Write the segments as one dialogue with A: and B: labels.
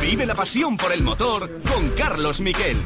A: Vive la pasión por el motor con Carlos Miquel.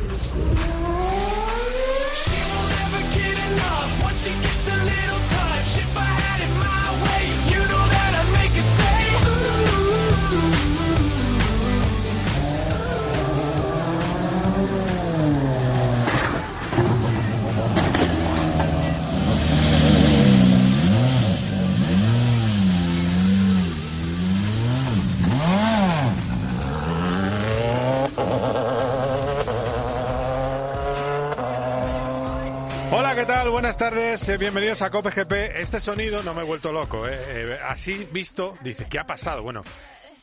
B: Buenas tardes, eh, bienvenidos a Cope GP. Este sonido no me he vuelto loco, eh. Eh, así visto, dice, ¿qué ha pasado? Bueno,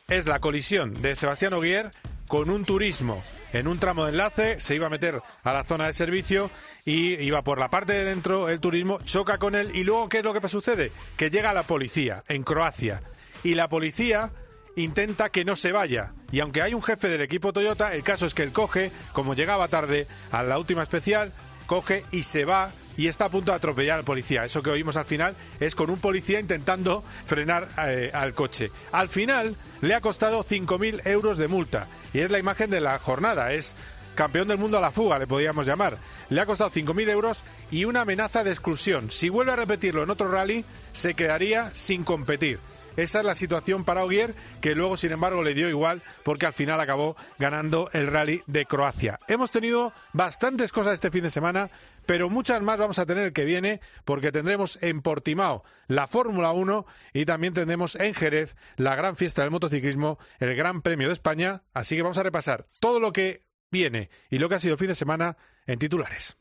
B: es la colisión de Sebastián Oguier con un turismo en un tramo de enlace, se iba a meter a la zona de servicio y iba por la parte de dentro, el turismo choca con él y luego, ¿qué es lo que sucede? Que llega la policía en Croacia y la policía intenta que no se vaya. Y aunque hay un jefe del equipo Toyota, el caso es que él coge, como llegaba tarde a la última especial, coge y se va y está a punto de atropellar al policía. Eso que oímos al final es con un policía intentando frenar eh, al coche. Al final le ha costado 5.000 euros de multa y es la imagen de la jornada. Es campeón del mundo a la fuga, le podríamos llamar. Le ha costado 5.000 euros y una amenaza de exclusión. Si vuelve a repetirlo en otro rally, se quedaría sin competir. Esa es la situación para Ogier, que luego, sin embargo, le dio igual porque al final acabó ganando el rally de Croacia. Hemos tenido bastantes cosas este fin de semana, pero muchas más vamos a tener el que viene porque tendremos en Portimao la Fórmula 1 y también tendremos en Jerez la gran fiesta del motociclismo, el Gran Premio de España. Así que vamos a repasar todo lo que viene y lo que ha sido el fin de semana en titulares.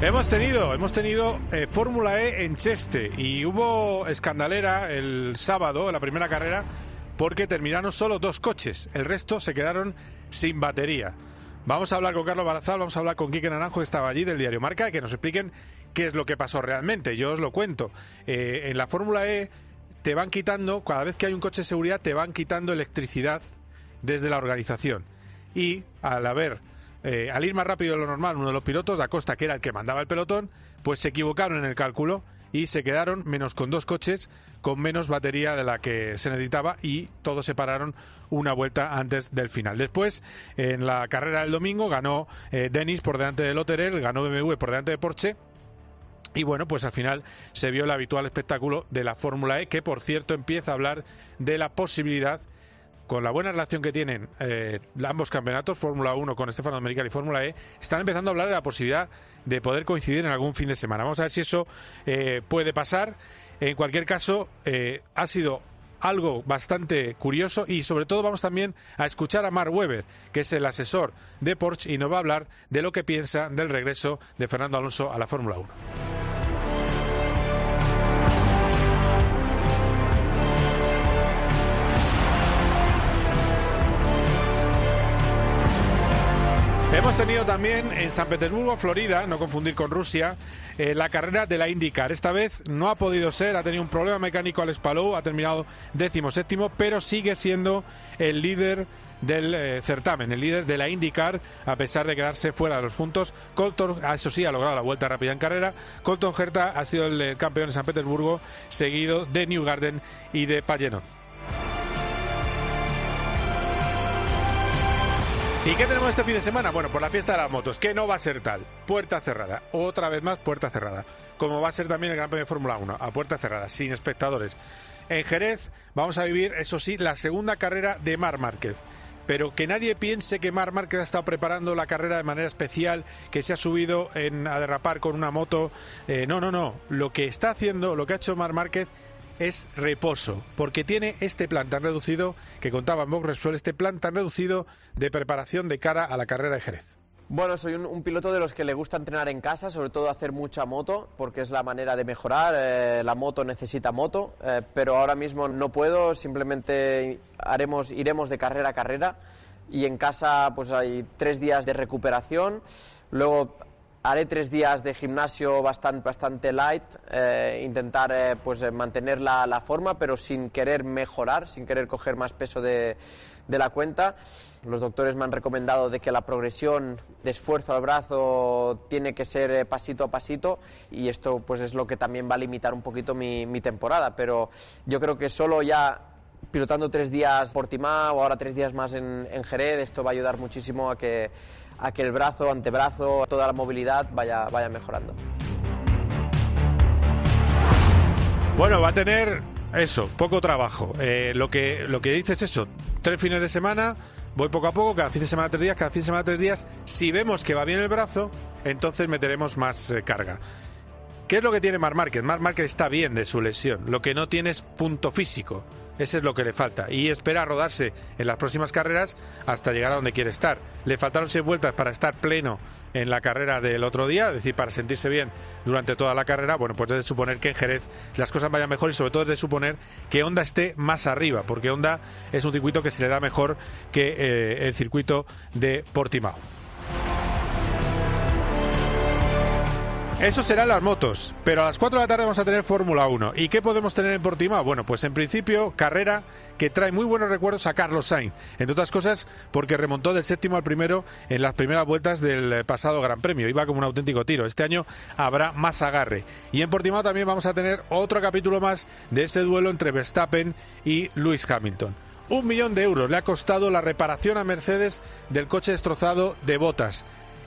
B: Hemos tenido, hemos tenido eh, Fórmula E en Cheste y hubo escandalera el sábado, en la primera carrera, porque terminaron solo dos coches. El resto se quedaron sin batería. Vamos a hablar con Carlos Barazal, vamos a hablar con Quique Naranjo, que estaba allí del diario Marca, que nos expliquen qué es lo que pasó realmente. Yo os lo cuento. Eh, en la Fórmula E te van quitando, cada vez que hay un coche de seguridad, te van quitando electricidad desde la organización. Y al haber eh, al ir más rápido de lo normal, uno de los pilotos, Da Costa, que era el que mandaba el pelotón, pues se equivocaron en el cálculo y se quedaron menos con dos coches con menos batería de la que se necesitaba y todos se pararon una vuelta antes del final. Después, en la carrera del domingo, ganó eh, Denis por delante de Lotterer, ganó BMW por delante de Porsche. Y bueno, pues al final se vio el habitual espectáculo de la Fórmula E, que por cierto empieza a hablar de la posibilidad con la buena relación que tienen eh, ambos campeonatos, Fórmula 1 con Estefano Americano y Fórmula E, están empezando a hablar de la posibilidad de poder coincidir en algún fin de semana. Vamos a ver si eso eh, puede pasar. En cualquier caso, eh, ha sido algo bastante curioso y sobre todo vamos también a escuchar a Mark Webber, que es el asesor de Porsche y nos va a hablar de lo que piensa del regreso de Fernando Alonso a la Fórmula 1. Hemos tenido también en San Petersburgo, Florida, no confundir con Rusia, eh, la carrera de la IndyCar. Esta vez no ha podido ser, ha tenido un problema mecánico al Palou, ha terminado décimo séptimo, pero sigue siendo el líder del eh, certamen, el líder de la IndyCar, a pesar de quedarse fuera de los puntos. Colton, ah, eso sí, ha logrado la vuelta rápida en carrera. Colton Herta ha sido el, campeón de San Petersburgo, seguido de New Garden y de Pagenon. ¿Y qué tenemos este fin de semana? Bueno, por la fiesta de las motos, que no va a ser tal. Puerta cerrada. Otra vez más, puerta cerrada. Como va a ser también el Gran Premio de Fórmula 1, a puerta cerrada, sin espectadores. En Jerez vamos a vivir, eso sí, la segunda carrera de Mar Márquez. Pero que nadie piense que Mar Márquez ha estado preparando la carrera de manera especial, que se ha subido en, a derrapar con una moto. Eh, no, no, no. Lo que está haciendo, lo que ha hecho Mar Márquez es reposo, porque tiene este plan tan reducido que contaba Box este plan tan reducido de preparación de cara a la carrera de Jerez.
C: Bueno, soy un, piloto de los que le gusta entrenar en casa, sobre todo hacer mucha moto, porque es la manera de mejorar. Eh, la moto necesita moto, eh, pero ahora mismo no puedo, simplemente haremos, iremos de carrera a carrera y en casa pues hay tres días de recuperación. Luego haré tres días de gimnasio bastante, bastante light, eh, intentar eh, pues, eh, mantener la, la, forma, pero sin querer mejorar, sin querer coger más peso de, de, la cuenta. Los doctores me han recomendado de que la progresión de esfuerzo al brazo tiene que ser pasito a pasito y esto pues es lo que también va a limitar un poquito mi, mi temporada, pero yo creo que solo ya pilotando tres días Portimao o ahora tres días más en, en Jerez, esto va a ayudar muchísimo a que a que el brazo, antebrazo, toda la movilidad vaya, vaya mejorando.
B: Bueno, va a tener eso, poco trabajo. Eh, lo, que, lo que dices es eso, tres fines de semana, voy poco a poco, cada fin de semana tres días, cada fin de semana tres días. Si vemos que va bien el brazo, entonces meteremos más eh, carga. ¿Qué es lo que tiene Mar Márquez? Mar Márquez está bien de su lesión, lo que no tiene es punto físico. Ese es lo que le falta. Y espera rodarse en las próximas carreras hasta llegar a donde quiere estar. Le faltaron seis vueltas para estar pleno en la carrera del otro día, es decir, para sentirse bien durante toda la carrera. Bueno, pues es de suponer que en Jerez las cosas vayan mejor y sobre todo es de suponer que Honda esté más arriba, porque Honda es un circuito que se le da mejor que eh, el circuito de Portimao. Eso serán las motos, pero a las 4 de la tarde vamos a tener Fórmula 1. ¿Y qué podemos tener en Portimao? Bueno, pues en principio, carrera que trae muy buenos recuerdos a Carlos Sainz, entre otras cosas porque remontó del séptimo al primero en las primeras vueltas del pasado Gran Premio. Iba como un auténtico tiro. Este año habrá más agarre. Y en Portimao también vamos a tener otro capítulo más de ese duelo entre Verstappen y Lewis Hamilton. Un millón de euros le ha costado la reparación a Mercedes del coche destrozado de Botas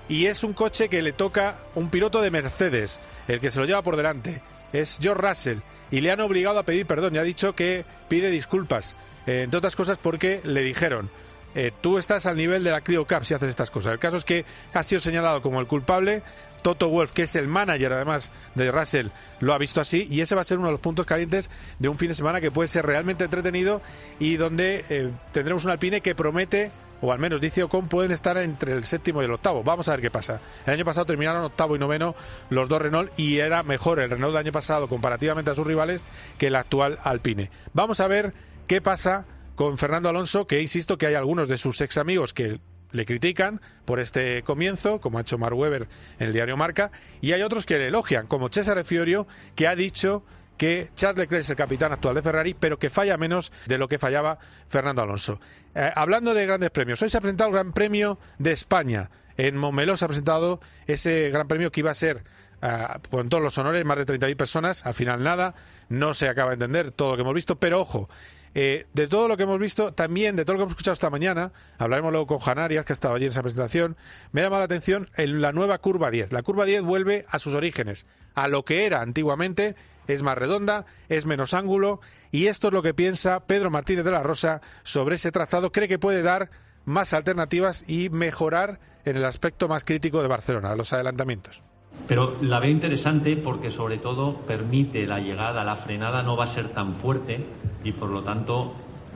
B: y es un coche que le toca un piloto de Mercedes, el que se lo lleva por delante. Es George Russell y le han obligado a pedir perdón y ha dicho que pide disculpas, eh, entre otras cosas porque le dijeron. Eh, tú estás al nivel de la Clio Cup si haces estas cosas. El caso es que ha sido señalado como el culpable. Toto Wolf, que es el manager además de Russell, lo ha visto así y ese va a ser uno de los puntos calientes de un fin de semana que puede ser realmente entretenido y donde eh, tendremos un Alpine que promete o al menos dice Ocon, pueden estar entre el séptimo y el octavo. Vamos a ver qué pasa. El año pasado terminaron octavo y noveno los dos Renault y era mejor el Renault del año pasado comparativamente a sus rivales que el actual Alpine. Vamos a ver qué pasa con Fernando Alonso, que insisto que hay algunos de sus ex amigos que le critican por este comienzo, como ha hecho Mark Webber en el diario Marca, y hay otros que le elogian, como Cesare Fiorio, que ha dicho que Charles Leclerc es el capitán actual de Ferrari, pero que falla menos de lo que fallaba Fernando Alonso. Eh, hablando de grandes premios, hoy se ha presentado el Gran Premio de España. En Montmeló se ha presentado ese Gran Premio que iba a ser eh, con todos los honores, más de 30.000 personas. Al final nada, no se acaba de entender todo lo que hemos visto, pero ojo, eh, de todo lo que hemos visto, también de todo lo que hemos escuchado esta mañana, hablaremos luego con Janarias, que ha estado allí en esa presentación, me ha llamado la atención en la nueva curva 10. La curva 10 vuelve a sus orígenes, a lo que era antiguamente es más redonda, es menos ángulo y esto es lo que piensa Pedro Martínez de la Rosa sobre ese trazado. Cree que puede dar más alternativas y mejorar en el aspecto más crítico de Barcelona, los adelantamientos.
D: Pero la veo interesante porque sobre todo permite la llegada, la frenada no va a ser tan fuerte y por lo tanto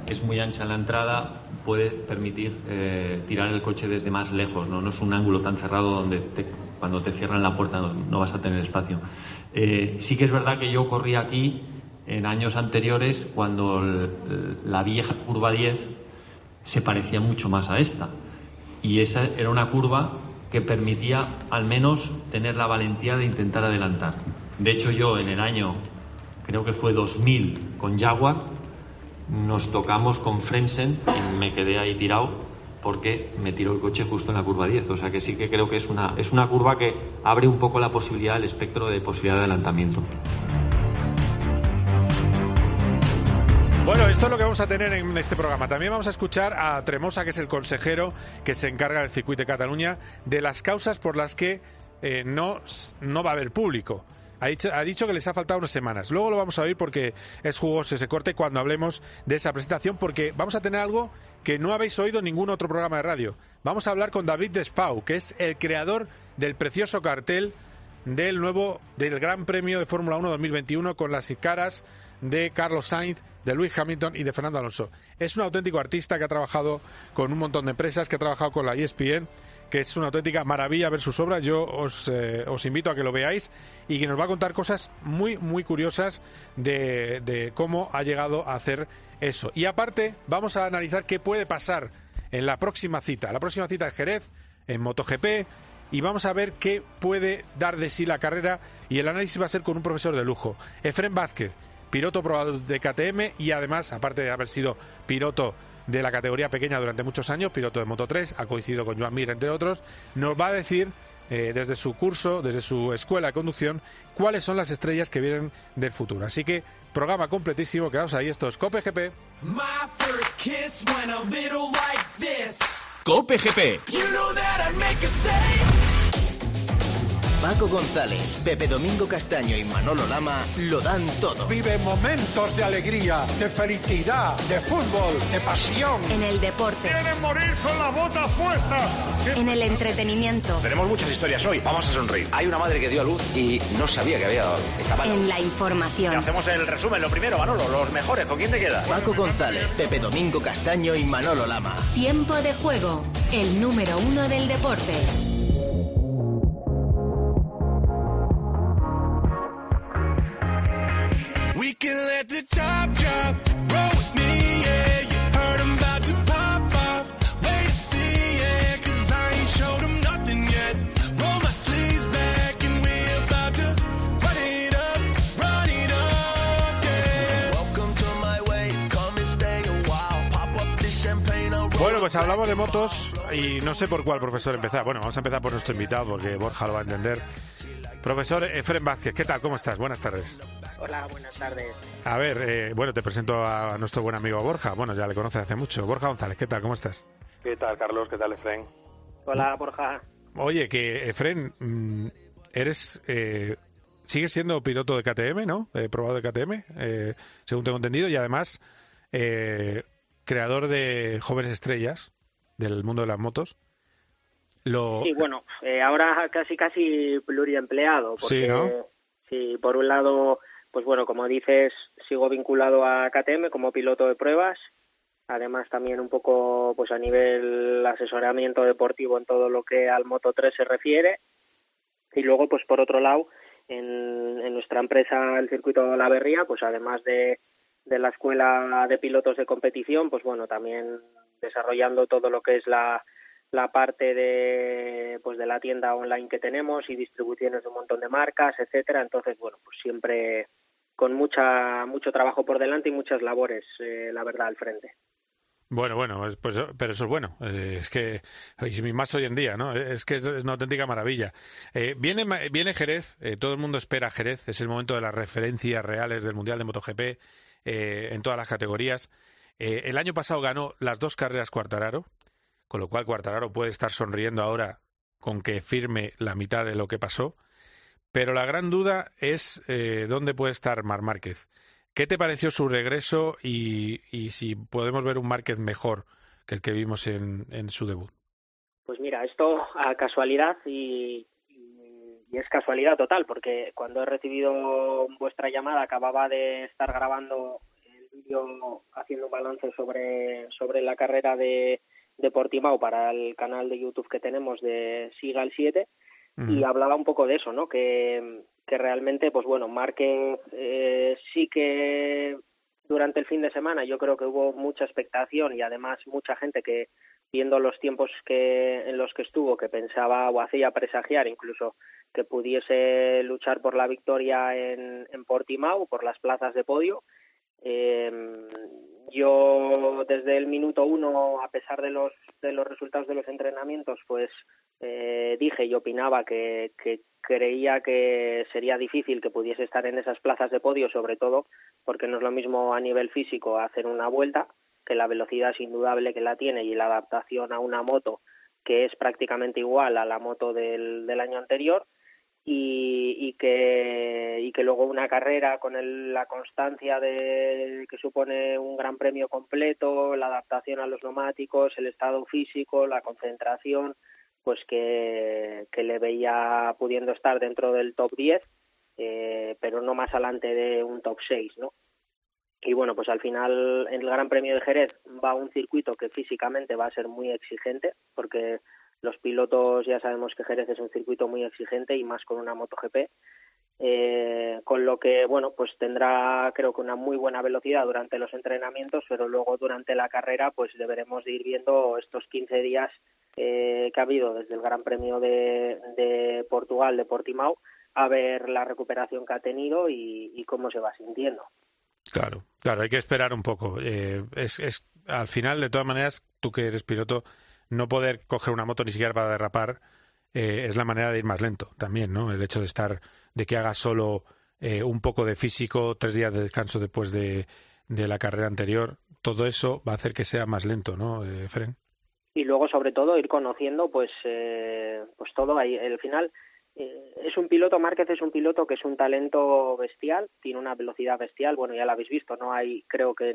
D: es muy ancha la entrada, puede permitir eh, tirar el coche desde más lejos, ¿no? no es un ángulo tan cerrado donde cuando te cierran la puerta no vas a tener espacio. Eh, sí que es verdad que yo corrí aquí en años anteriores cuando la vieja curva 10 se parecía mucho más a esta. Y esa era una curva que permitía al menos tener la valentía de intentar adelantar. De hecho, yo en el año, creo que fue 2000, con Jaguar, nos tocamos con Frensen y me quedé ahí tirado porque me tiró el coche justo en la curva 10. O sea que sí que creo que es una, es una curva que abre un poco la posibilidad, el espectro de posibilidad de adelantamiento.
B: Bueno, esto es lo que vamos a tener en este programa. También vamos a escuchar a Tremosa, que es el consejero que se encarga del circuito de Cataluña, de las causas por las que eh, no, no va a haber público. Ha dicho, ha dicho, que les ha faltado unas semanas. Luego lo vamos a oír porque es jugoso ese corte cuando hablemos de esa presentación, porque vamos a tener algo que no habéis oído ningún otro programa de radio. Vamos a hablar con David Despau, que es el creador del precioso cartel del nuevo del Gran Premio de Fórmula 1 2021 con las caras de Carlos Sainz, de Luis Hamilton y de Fernando Alonso. Es un auténtico artista que ha trabajado con un montón de empresas, que ha trabajado con la ESPN, que es una auténtica maravilla ver sus obras. Yo os, eh, os invito a que lo veáis y que nos va a contar cosas muy, muy curiosas de cómo ha llegado a hacer eso. Y aparte, vamos a analizar qué puede pasar en la próxima cita. La próxima cita en Jerez, en MotoGP, y vamos a ver qué puede dar de sí la carrera y el análisis va a ser con un profesor de lujo, Efren Vázquez, piloto probado de KTM y además, aparte de haber sido piloto de la categoría pequeña durante muchos años, piloto de Moto 3, ha coincidido con Joan Mir, entre otros, nos va a decir eh, desde su curso, desde su escuela de conducción, cuáles son las estrellas que vienen del futuro. Así que, programa completísimo, quedaos ahí, esto es Cope GP.
A: Cope GP.
E: Paco González, Pepe Domingo Castaño y Manolo Lama lo dan todo.
F: Vive momentos de alegría, de felicidad, de fútbol, de pasión.
G: En el deporte.
F: Quieren morir con la bota puesta.
G: En el entretenimiento.
H: Tenemos muchas historias hoy. Vamos a sonreír. Hay una madre que dio a luz y no sabía que había estaba
G: En la información.
H: Hacemos el resumen. Lo primero, Manolo, los mejores. ¿Con quién te quedas?
E: Paco González, Pepe Domingo Castaño y Manolo Lama.
G: Tiempo de juego. El número uno del deporte.
B: Bueno, pues hablamos de motos y no sé por cuál profesor empezar. Bueno, vamos a empezar por nuestro invitado porque Borja lo va a entender. Profesor Efren Vázquez, ¿qué tal? ¿Cómo estás? Buenas tardes.
I: Hola, buenas tardes.
B: A ver, eh, bueno, te presento a nuestro buen amigo Borja. Bueno, ya le conoces hace mucho. Borja González, ¿qué tal? ¿Cómo estás?
J: ¿Qué tal, Carlos? ¿Qué tal, Efren?
I: Hola, Borja.
B: Oye, que Efren, mm, eres... Eh, sigues siendo piloto de KTM, ¿no? Eh, probado de KTM, eh, según tengo entendido, y además eh, creador de Jóvenes Estrellas del mundo de las motos. Lo...
I: Sí, bueno, eh, ahora casi casi pluriempleado. Porque,
B: Sí, ¿no?
I: Sí, por un lado, pues bueno, como dices, sigo vinculado a KTM como piloto de pruebas. Además, también un poco pues a nivel asesoramiento deportivo en todo lo que al Moto 3 se refiere. Y luego, pues por otro lado, en, en nuestra empresa, el Circuito de la Berría, pues además de, de la escuela de pilotos de competición, pues bueno, también desarrollando todo lo que es la, la parte de pues de la tienda online que tenemos y distribuciones de un montón de marcas, etcétera. Entonces, bueno, pues siempre con mucha mucho trabajo por delante y muchas labores, eh, la verdad, al frente.
B: Bueno, bueno, es- pues, pero eso es bueno. Eh, es que, y más hoy en día, ¿no? Es que es, una auténtica maravilla. Eh, viene, viene Jerez, eh, todo el mundo espera Jerez, es el momento de las referencias reales del Mundial de MotoGP en todas las categorías. El año pasado ganó las dos carreras Cuartararo, con lo cual Cuartararo puede estar sonriendo ahora con que firme la mitad de lo que pasó. Pero la gran duda es eh, dónde puede estar Mar Márquez. ¿Qué te pareció su regreso y, si podemos ver un Márquez mejor que el que vimos en, en su debut?
I: Pues mira, esto a casualidad y, es casualidad total, porque cuando he recibido vuestra llamada acababa de estar grabando el vídeo haciendo un balance sobre, sobre la carrera de, de Portimao para el canal de YouTube que tenemos de Siga el 7 y hablaba un poco de eso, ¿no? Que, que realmente, pues bueno, Márquez eh, sí que durante el fin de semana yo creo que hubo mucha expectación y además mucha gente que viendo los tiempos que en los que estuvo que pensaba o hacía presagiar incluso que pudiese luchar por la victoria en, en Portimao por las plazas de podio eh, yo desde el minuto uno a pesar de los de los resultados de los entrenamientos pues eh, dije y opinaba que, que creía que sería difícil que pudiese estar en esas plazas de podio sobre todo porque no es lo mismo a nivel físico hacer una vuelta que la velocidad es indudable que la tiene y la adaptación a una moto que es prácticamente igual a la moto del, del año anterior y, y que y que luego una carrera con el- la constancia de que supone un gran premio completo la adaptación a los neumáticos el estado físico la concentración pues que, que le veía pudiendo estar dentro del top 10 eh, pero no más adelante de un top 6 no y bueno, pues al final en el Gran Premio de Jerez va un circuito que físicamente va a ser muy exigente, porque los pilotos ya sabemos que Jerez es un circuito muy exigente y más con una MotoGP. Eh, con lo que, bueno, pues tendrá creo que una muy buena velocidad durante los entrenamientos, pero luego durante la carrera pues deberemos de ir viendo estos 15 días eh, que ha habido desde el Gran Premio de, Portugal, de Portimao, a ver la recuperación que ha tenido y, y cómo se va sintiendo.
B: Claro, claro, hay que esperar un poco. Eh, es, es, al final, de todas maneras, tú que eres piloto, no poder coger una moto ni siquiera para derrapar eh, es la manera de ir más lento también, ¿no? El hecho de estar, de que haga solo eh, un poco de físico, tres días de descanso después de, de, la carrera anterior, todo eso va a hacer que sea más lento, ¿no, eh, Fren?
I: Y luego, sobre todo, ir conociendo, pues, eh, pues todo ahí. Al final, eh, es un piloto, Márquez es un piloto que es un talento bestial, tiene una velocidad bestial, bueno, ya lo habéis visto, no hay, creo que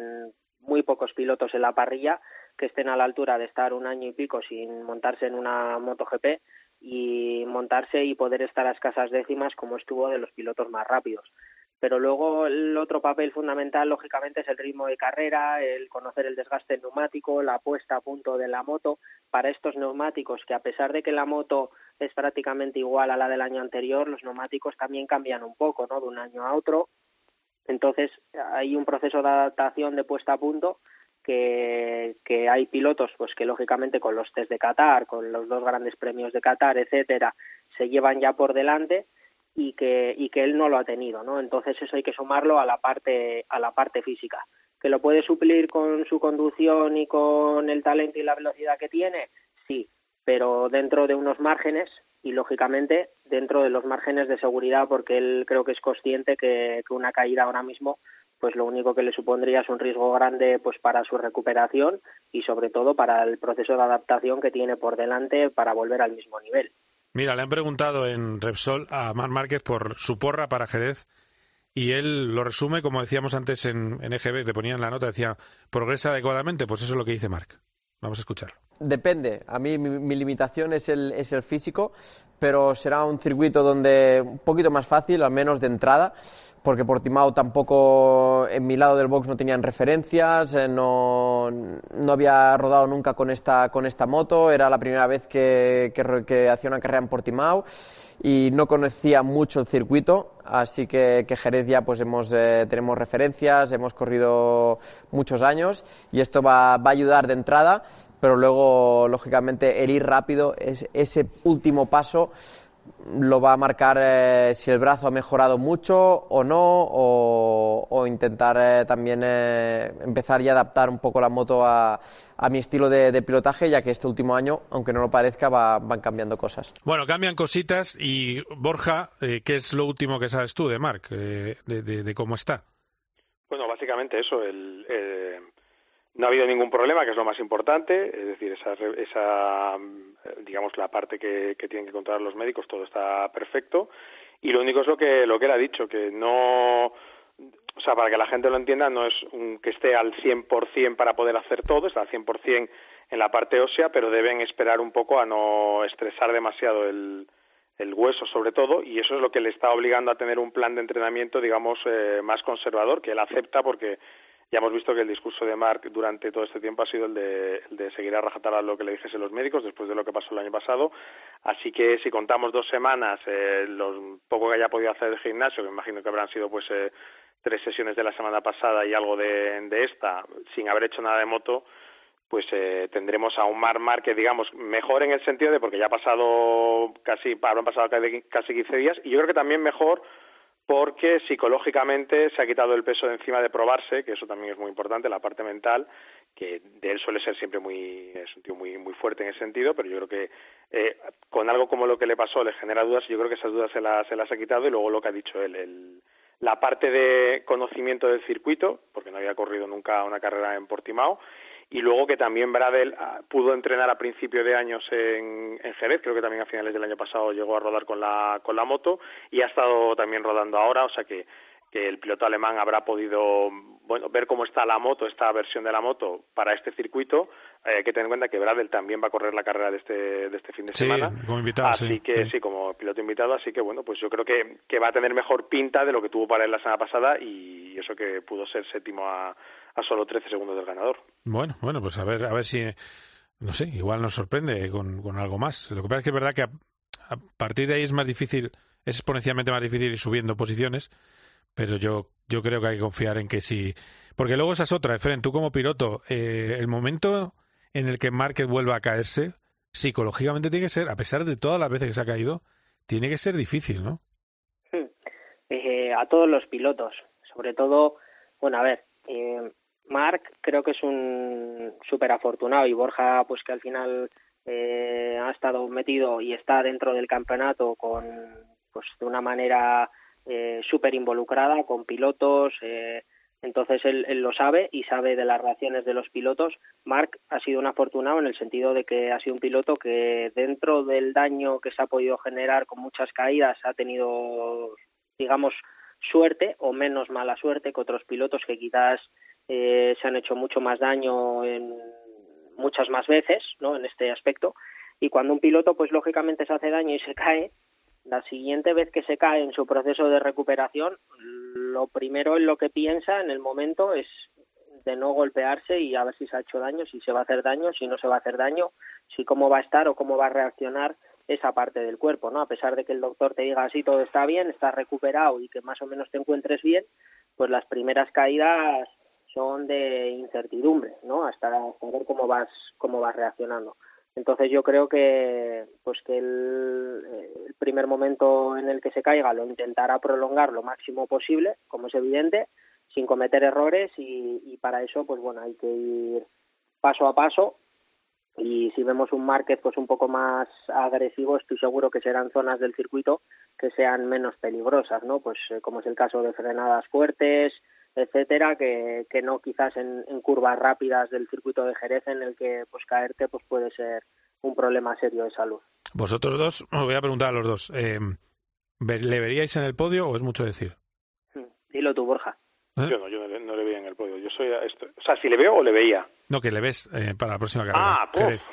I: muy pocos pilotos en la parrilla que estén a la altura de estar un año y pico sin montarse en una MotoGP y montarse y poder estar a escasas décimas como estuvo de los pilotos más rápidos. Pero luego el otro papel fundamental, lógicamente, es el ritmo de carrera, el conocer el desgaste neumático, la puesta a punto de la moto para estos neumáticos, que a pesar de que la moto es prácticamente igual a la del año anterior, los neumáticos también cambian un poco, ¿no? De un año a otro. Entonces, hay un proceso de adaptación de puesta a punto que, que hay pilotos pues que lógicamente con los test de Qatar, con los dos grandes premios de Qatar, etcétera, se llevan ya por delante y que y que él no lo ha tenido, ¿no? Entonces eso hay que sumarlo a la parte a la parte física, que lo puede suplir con su conducción y con el talento y la velocidad que tiene, sí, pero dentro de unos márgenes y lógicamente dentro de los márgenes de seguridad porque él creo que es consciente que, que una caída ahora mismo pues lo único que le supondría es un riesgo grande pues para su recuperación y sobre todo para el proceso de adaptación que tiene por delante para volver al mismo nivel.
B: Mira, le han preguntado en Repsol a Mar Márquez por su porra para Jerez y él lo resume, como decíamos antes en, en EGB, le ponían la nota, decía, progresa adecuadamente, pues eso es lo que dice Marc. Vamos a escucharlo.
C: Depende, a mí mi, mi limitación es el, es el físico, pero será un circuito donde un poquito más fácil, al menos de entrada, porque Portimao tampoco en mi lado del box no tenían referencias, eh, no, no había rodado nunca con esta, con esta moto, era la primera vez que, que, que hacía una carrera en Portimao y no conocía mucho el circuito, así que, que Jerez ya pues hemos, eh, tenemos referencias, hemos corrido muchos años y esto va, va a ayudar de entrada, pero luego, lógicamente, el ir rápido, es, ese último paso lo va a marcar eh, si el brazo ha mejorado mucho o no, o, o intentar eh, también eh, empezar y adaptar un poco la moto a, a mi estilo de, de, pilotaje, ya que este último año, aunque no lo parezca, va, van cambiando cosas.
B: Bueno, cambian cositas y Borja, eh, ¿qué es lo último que sabes tú de Marc, eh, de, de, de, cómo está?
J: Bueno, básicamente eso, el, eh, no ha habido ningún problema, que es lo más importante, es decir, esa, esa digamos, la parte que, que tienen que controlar los médicos, todo está perfecto, y lo único es lo que, lo que él ha dicho, que no, o sea, para que la gente lo entienda, no es un, que esté al 100% para poder hacer todo, está al 100% en la parte ósea, pero deben esperar un poco a no estresar demasiado el, el hueso sobre todo y eso es lo que le está obligando a tener un plan de entrenamiento digamos eh, más conservador que él acepta porque ya hemos visto que el discurso de Mark durante todo este tiempo ha sido el de, el de seguir a rajatabla lo que le dijesen los médicos después de lo que pasó el año pasado. Así que si contamos dos semanas, eh, lo poco que haya podido hacer el gimnasio, que me imagino que habrán sido pues eh, tres sesiones de la semana pasada y algo de, de esta, sin haber hecho nada de moto, pues eh, tendremos a un Mar que digamos mejor en el sentido de porque ya ha pasado casi, habrán pasado casi 15 días y yo creo que también mejor porque psicológicamente se ha quitado el peso de encima de probarse, que eso también es muy importante, la parte mental, que de él suele ser siempre muy, es un tío muy, muy fuerte en ese sentido, pero yo creo que eh, con algo como lo que le pasó le genera dudas, y yo creo que esas dudas se las, se las ha quitado y luego lo que ha dicho él, el, la parte de conocimiento del circuito, porque no había corrido nunca una carrera en Portimao, y luego que también Bradel pudo entrenar a principio de años en, en Jerez, creo que también a finales del año pasado llegó a rodar con la, con la moto y ha estado también rodando ahora, o sea que, que el piloto alemán habrá podido bueno, ver cómo está la moto, esta versión de la moto para este circuito. Eh, hay que tener en cuenta que Bradel también va a correr la carrera de este, de este fin de
B: sí,
J: semana.
B: Como invitado,
J: así
B: sí,
J: que
B: sí.
J: sí, como piloto invitado, así que bueno, pues yo creo que, que va a tener mejor pinta de lo que tuvo para él la semana pasada y eso que pudo ser séptimo a, a solo 13 segundos del ganador.
B: Bueno, bueno, pues a ver, a ver si, no sé, igual nos sorprende con, con algo más. Lo que pasa es que es verdad que a, a, partir de ahí es más difícil, es exponencialmente más difícil ir subiendo posiciones, pero yo, yo creo que hay que confiar en que sí. Porque luego esa es otra, Efren, tú como piloto, eh, el momento en el que Márquez vuelva a caerse, psicológicamente tiene que ser, a pesar de todas las veces que se ha caído, tiene que ser difícil, ¿no?
I: Eh, a todos los pilotos, sobre todo, bueno, a ver, eh, Marc creo que es un súper afortunado y Borja, pues que al final eh, ha estado metido y está dentro del campeonato con, pues de una manera eh, súper involucrada con pilotos. Eh, entonces él, él, lo sabe y sabe de las reacciones de los pilotos. Marc ha sido un afortunado en el sentido de que ha sido un piloto que dentro del daño que se ha podido generar con muchas caídas ha tenido, digamos, suerte o menos mala suerte que otros pilotos que quizás eh, se han hecho mucho más daño en muchas más veces, ¿no? En este aspecto. Y cuando un piloto, pues lógicamente se hace daño y se cae, la siguiente vez que se cae en su proceso de recuperación, lo primero en lo que piensa en el momento es de no golpearse y a ver si se ha hecho daño, si se va a hacer daño, si no se va a hacer daño, si cómo va a estar o cómo va a reaccionar esa parte del cuerpo, ¿no? A pesar de que el doctor te diga así todo está bien, estás recuperado y que más o menos te encuentres bien, pues las primeras caídas son de incertidumbre, ¿no? Hasta, ver cómo vas cómo vas reaccionando. Entonces yo creo que pues que el, el, primer momento en el que se caiga lo intentará prolongar lo máximo posible, como es evidente, sin cometer errores y, y para eso pues bueno hay que ir paso a paso y si vemos un market pues un poco más agresivo estoy seguro que serán zonas del circuito que sean menos peligrosas no pues eh, como es el caso de frenadas fuertes etcétera que, que no quizás en, en, curvas rápidas del circuito de Jerez en el que pues caerte pues puede ser un problema serio de salud
B: vosotros dos os voy a preguntar a los dos eh, le veríais en el podio o es mucho decir
I: dilo tú Borja
J: ¿Eh? Yo no, yo no le, no le, veía en el podio. Yo soy esto. O sea, si le veo o le veía.
B: No, que le ves eh, para la próxima carrera.
J: Ah, pues.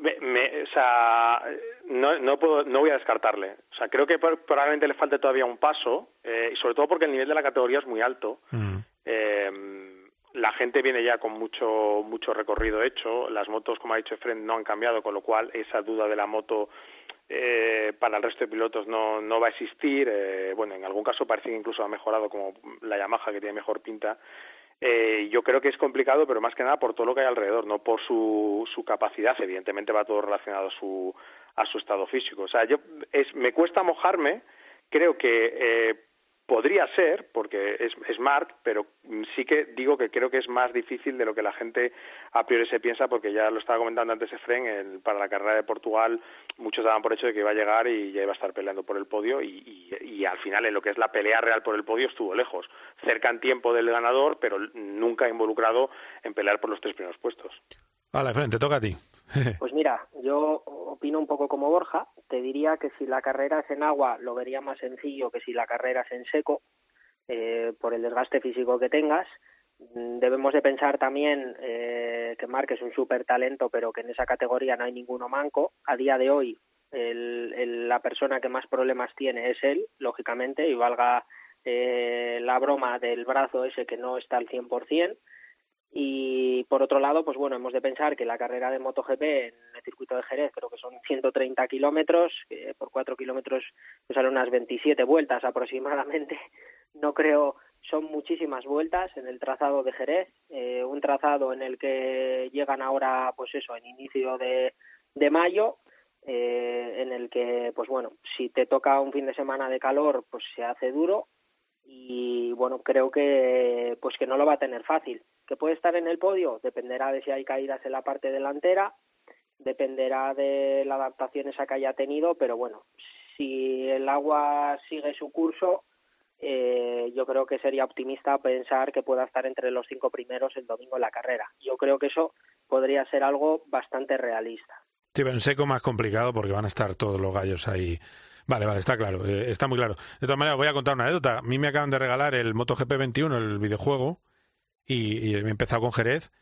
J: Me, me, o sea, no, no, puedo, no voy a descartarle. O sea, creo que probablemente le falte todavía un paso, eh, y sobre todo porque el nivel de la categoría es muy alto. Mm. Eh, la gente viene ya con mucho mucho recorrido hecho. Las motos, como ha dicho Efren, no han cambiado, con lo cual esa duda de la moto eh, para el resto de pilotos no, no va a existir. Eh, bueno, en algún caso parece que incluso ha mejorado, como la Yamaha, que tiene mejor pinta. Eh, yo creo que es complicado, pero más que nada por todo lo que hay alrededor, no por su, su capacidad. Evidentemente va todo relacionado a su, a su estado físico. O sea, yo es, me cuesta mojarme. Creo que eh, Podría ser, porque es, es Mark, pero sí que digo que creo que es más difícil de lo que la gente a priori se piensa, porque ya lo estaba comentando antes Efren, el, para la carrera de Portugal muchos daban por hecho de que iba a llegar y ya iba a estar peleando por el podio y, al final en lo que es la pelea real por el podio estuvo lejos, cerca en tiempo del ganador, pero nunca involucrado en pelear por los tres primeros puestos.
B: Vale, Efren, te toca a ti.
I: Pues mira, yo opino un poco como Borja. Te diría que si la carrera es en agua lo vería más sencillo que si la carrera es en seco, eh, por el desgaste físico que tengas. Mm, debemos de pensar también eh, que Marc es un súper talento, pero que en esa categoría no hay ninguno manco. A día de hoy, el, el, la persona que más problemas tiene es él, lógicamente, y valga eh, la broma del brazo ese que no está al 100%. Y por otro lado, pues bueno, hemos de pensar que la carrera de MotoGP en el circuito de Jerez creo que son 130 kilómetros, que por 4 kilómetros pues salen unas 27 vueltas aproximadamente. No creo, son muchísimas vueltas en el trazado de Jerez, eh, un trazado en el que llegan ahora, pues eso, en inicio de, de mayo, eh, en el que, pues bueno, si te toca un fin de semana de calor, pues se hace duro y bueno, creo que pues que no lo va a tener fácil. ¿Que puede estar en el podio? Dependerá de si hay caídas en la parte delantera, dependerá de la adaptación esa que haya tenido, pero bueno, si el agua sigue su curso, eh, yo creo que sería optimista pensar que pueda estar entre los cinco primeros el domingo en la carrera. Yo creo que eso podría ser algo bastante realista.
B: Sí, pero en seco más complicado porque van a estar todos los gallos ahí Vale, vale, está claro, eh, está muy claro. De todas maneras, voy a contar una anécdota. A mí me acaban de regalar el MotoGP 21, el videojuego, y, y he empezado con Jerez,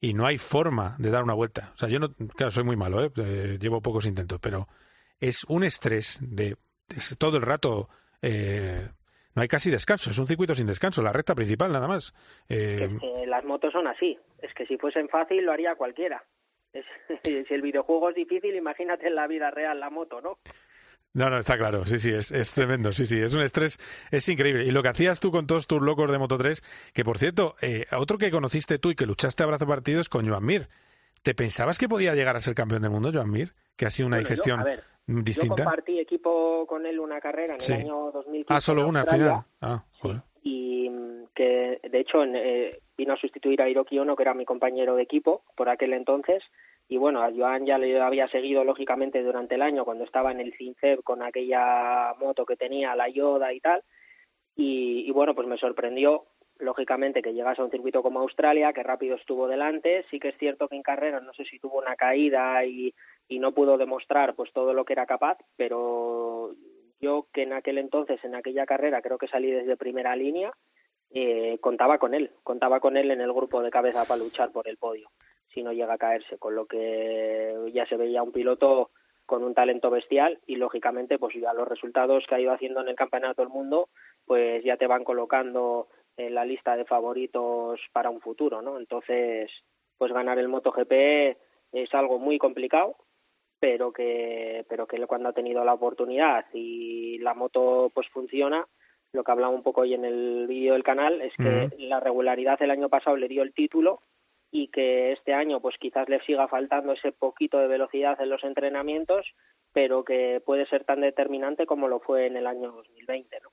B: y no hay forma de dar una vuelta. O sea, yo no, claro, soy muy malo, ¿eh? eh llevo pocos intentos, pero es un estrés de es todo el rato. Eh, no hay casi descanso, es un circuito sin descanso, la recta principal nada más.
I: Eh... Las motos son así, es que si fuesen fácil lo haría cualquiera. Es, si el videojuego es difícil, imagínate en la vida real la moto, ¿no?
B: No, no, está claro, sí, sí, es, es, tremendo, sí, sí, es un estrés, es increíble. Y lo que hacías tú con todos tus locos de Moto 3, que por cierto, eh, otro que conociste tú y que luchaste a brazo partido es con Joan Mir. ¿Te pensabas que podía llegar a ser campeón del mundo, Joan Mir? Que ha sido una
I: Bueno, yo-
B: digestión
I: a ver,
B: distinta.
I: Yo compartí equipo con él una carrera en
B: Sí.
I: el año 2015.
B: ah, solo una al final. Ah, joder.
I: Y mm, que de hecho eh, vino a sustituir a Hiroki Ono, que era mi compañero de equipo por aquel entonces. Y bueno, a Joan ya le había seguido lógicamente durante el año cuando estaba en el Cinceb con aquella moto que tenía, la Yoda y tal. Y, y bueno, pues me sorprendió lógicamente que llegase a un circuito como Australia, que rápido estuvo delante. Sí que es cierto que en carrera no sé si tuvo una caída y, y no pudo demostrar pues todo lo que era capaz, pero yo que en aquel entonces, en aquella carrera, creo que salí desde primera línea, eh, contaba con él, contaba con él en el grupo de cabeza para luchar por el podio, si no llega a caerse, con lo que ya se veía un piloto con un talento bestial y lógicamente pues ya los resultados que ha ido haciendo en el Campeonato del Mundo pues ya te van colocando en la lista de favoritos para un futuro, ¿no? Entonces, pues ganar el MotoGP es algo muy complicado, pero que pero que cuando ha tenido la oportunidad y la moto pues funciona, lo que hablaba un poco hoy en el vídeo del canal es que la regularidad el año pasado le dio el título y que este año pues quizás le siga faltando ese poquito de velocidad en los entrenamientos, pero que puede ser tan determinante como lo fue en el año 2020, ¿no?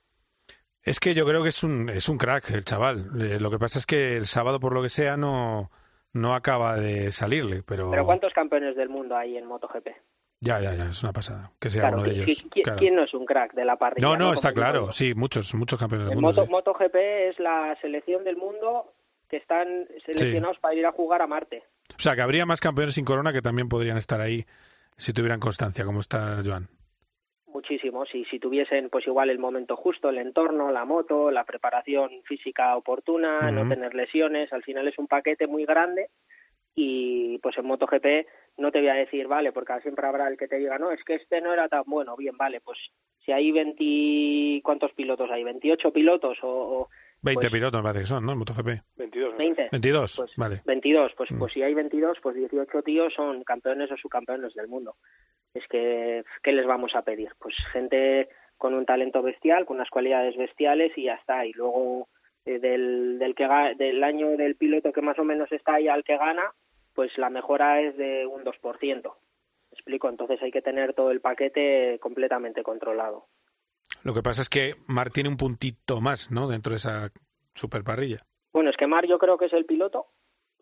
B: Es que yo creo que es un, es un crack el chaval. Eh, lo que pasa es que el sábado, por lo que sea, no, no acaba de salirle, pero...
I: Pero ¿cuántos campeones del mundo hay en MotoGP?
B: Ya, ya, ya, es una pasada. Que sea
I: Claro,
B: uno de
I: ¿qui-
B: ellos. claro.
I: ¿Quién no es un crack de la parrilla?
B: No, no, está claro. Sí, muchos, muchos campeones del
I: El
B: mundo.
I: Moto,
B: sí.
I: MotoGP es la selección del mundo que están seleccionados para ir a jugar a Marte.
B: O sea, que habría más campeones sin corona que también podrían estar ahí si tuvieran constancia, como está Joan.
I: Muchísimos. Y si tuviesen, pues igual el momento justo, el entorno, la moto, la preparación física oportuna, no tener lesiones, al final es un paquete muy grande. Y pues en MotoGP no te voy a decir, vale, porque siempre habrá el que te diga, no, es que este no era tan bueno. Bien, vale, pues si hay 20. ¿Cuántos pilotos hay? ¿28 pilotos o, o
B: 20
I: Pues-
B: pilotos me parece que son, ¿no? En MotoGP.
J: 22. ¿no?
I: 20?
B: 22,
I: Pues
B: vale.
I: 22, pues,
B: Mm.
I: pues si hay 22, pues 18 tíos son campeones o subcampeones del mundo. Es que, ¿qué les vamos a pedir? Pues gente con un talento bestial, con unas cualidades bestiales y ya está. Y luego eh, del, del, que del año del piloto que más o menos está ahí al que gana, pues la mejora es de un 2%. ¿Me explico? Entonces hay que tener todo el paquete completamente controlado.
B: Lo que pasa es que Mar tiene un puntito más, ¿no? Dentro de esa super parrilla.
I: Bueno, es que Mar yo creo que es el piloto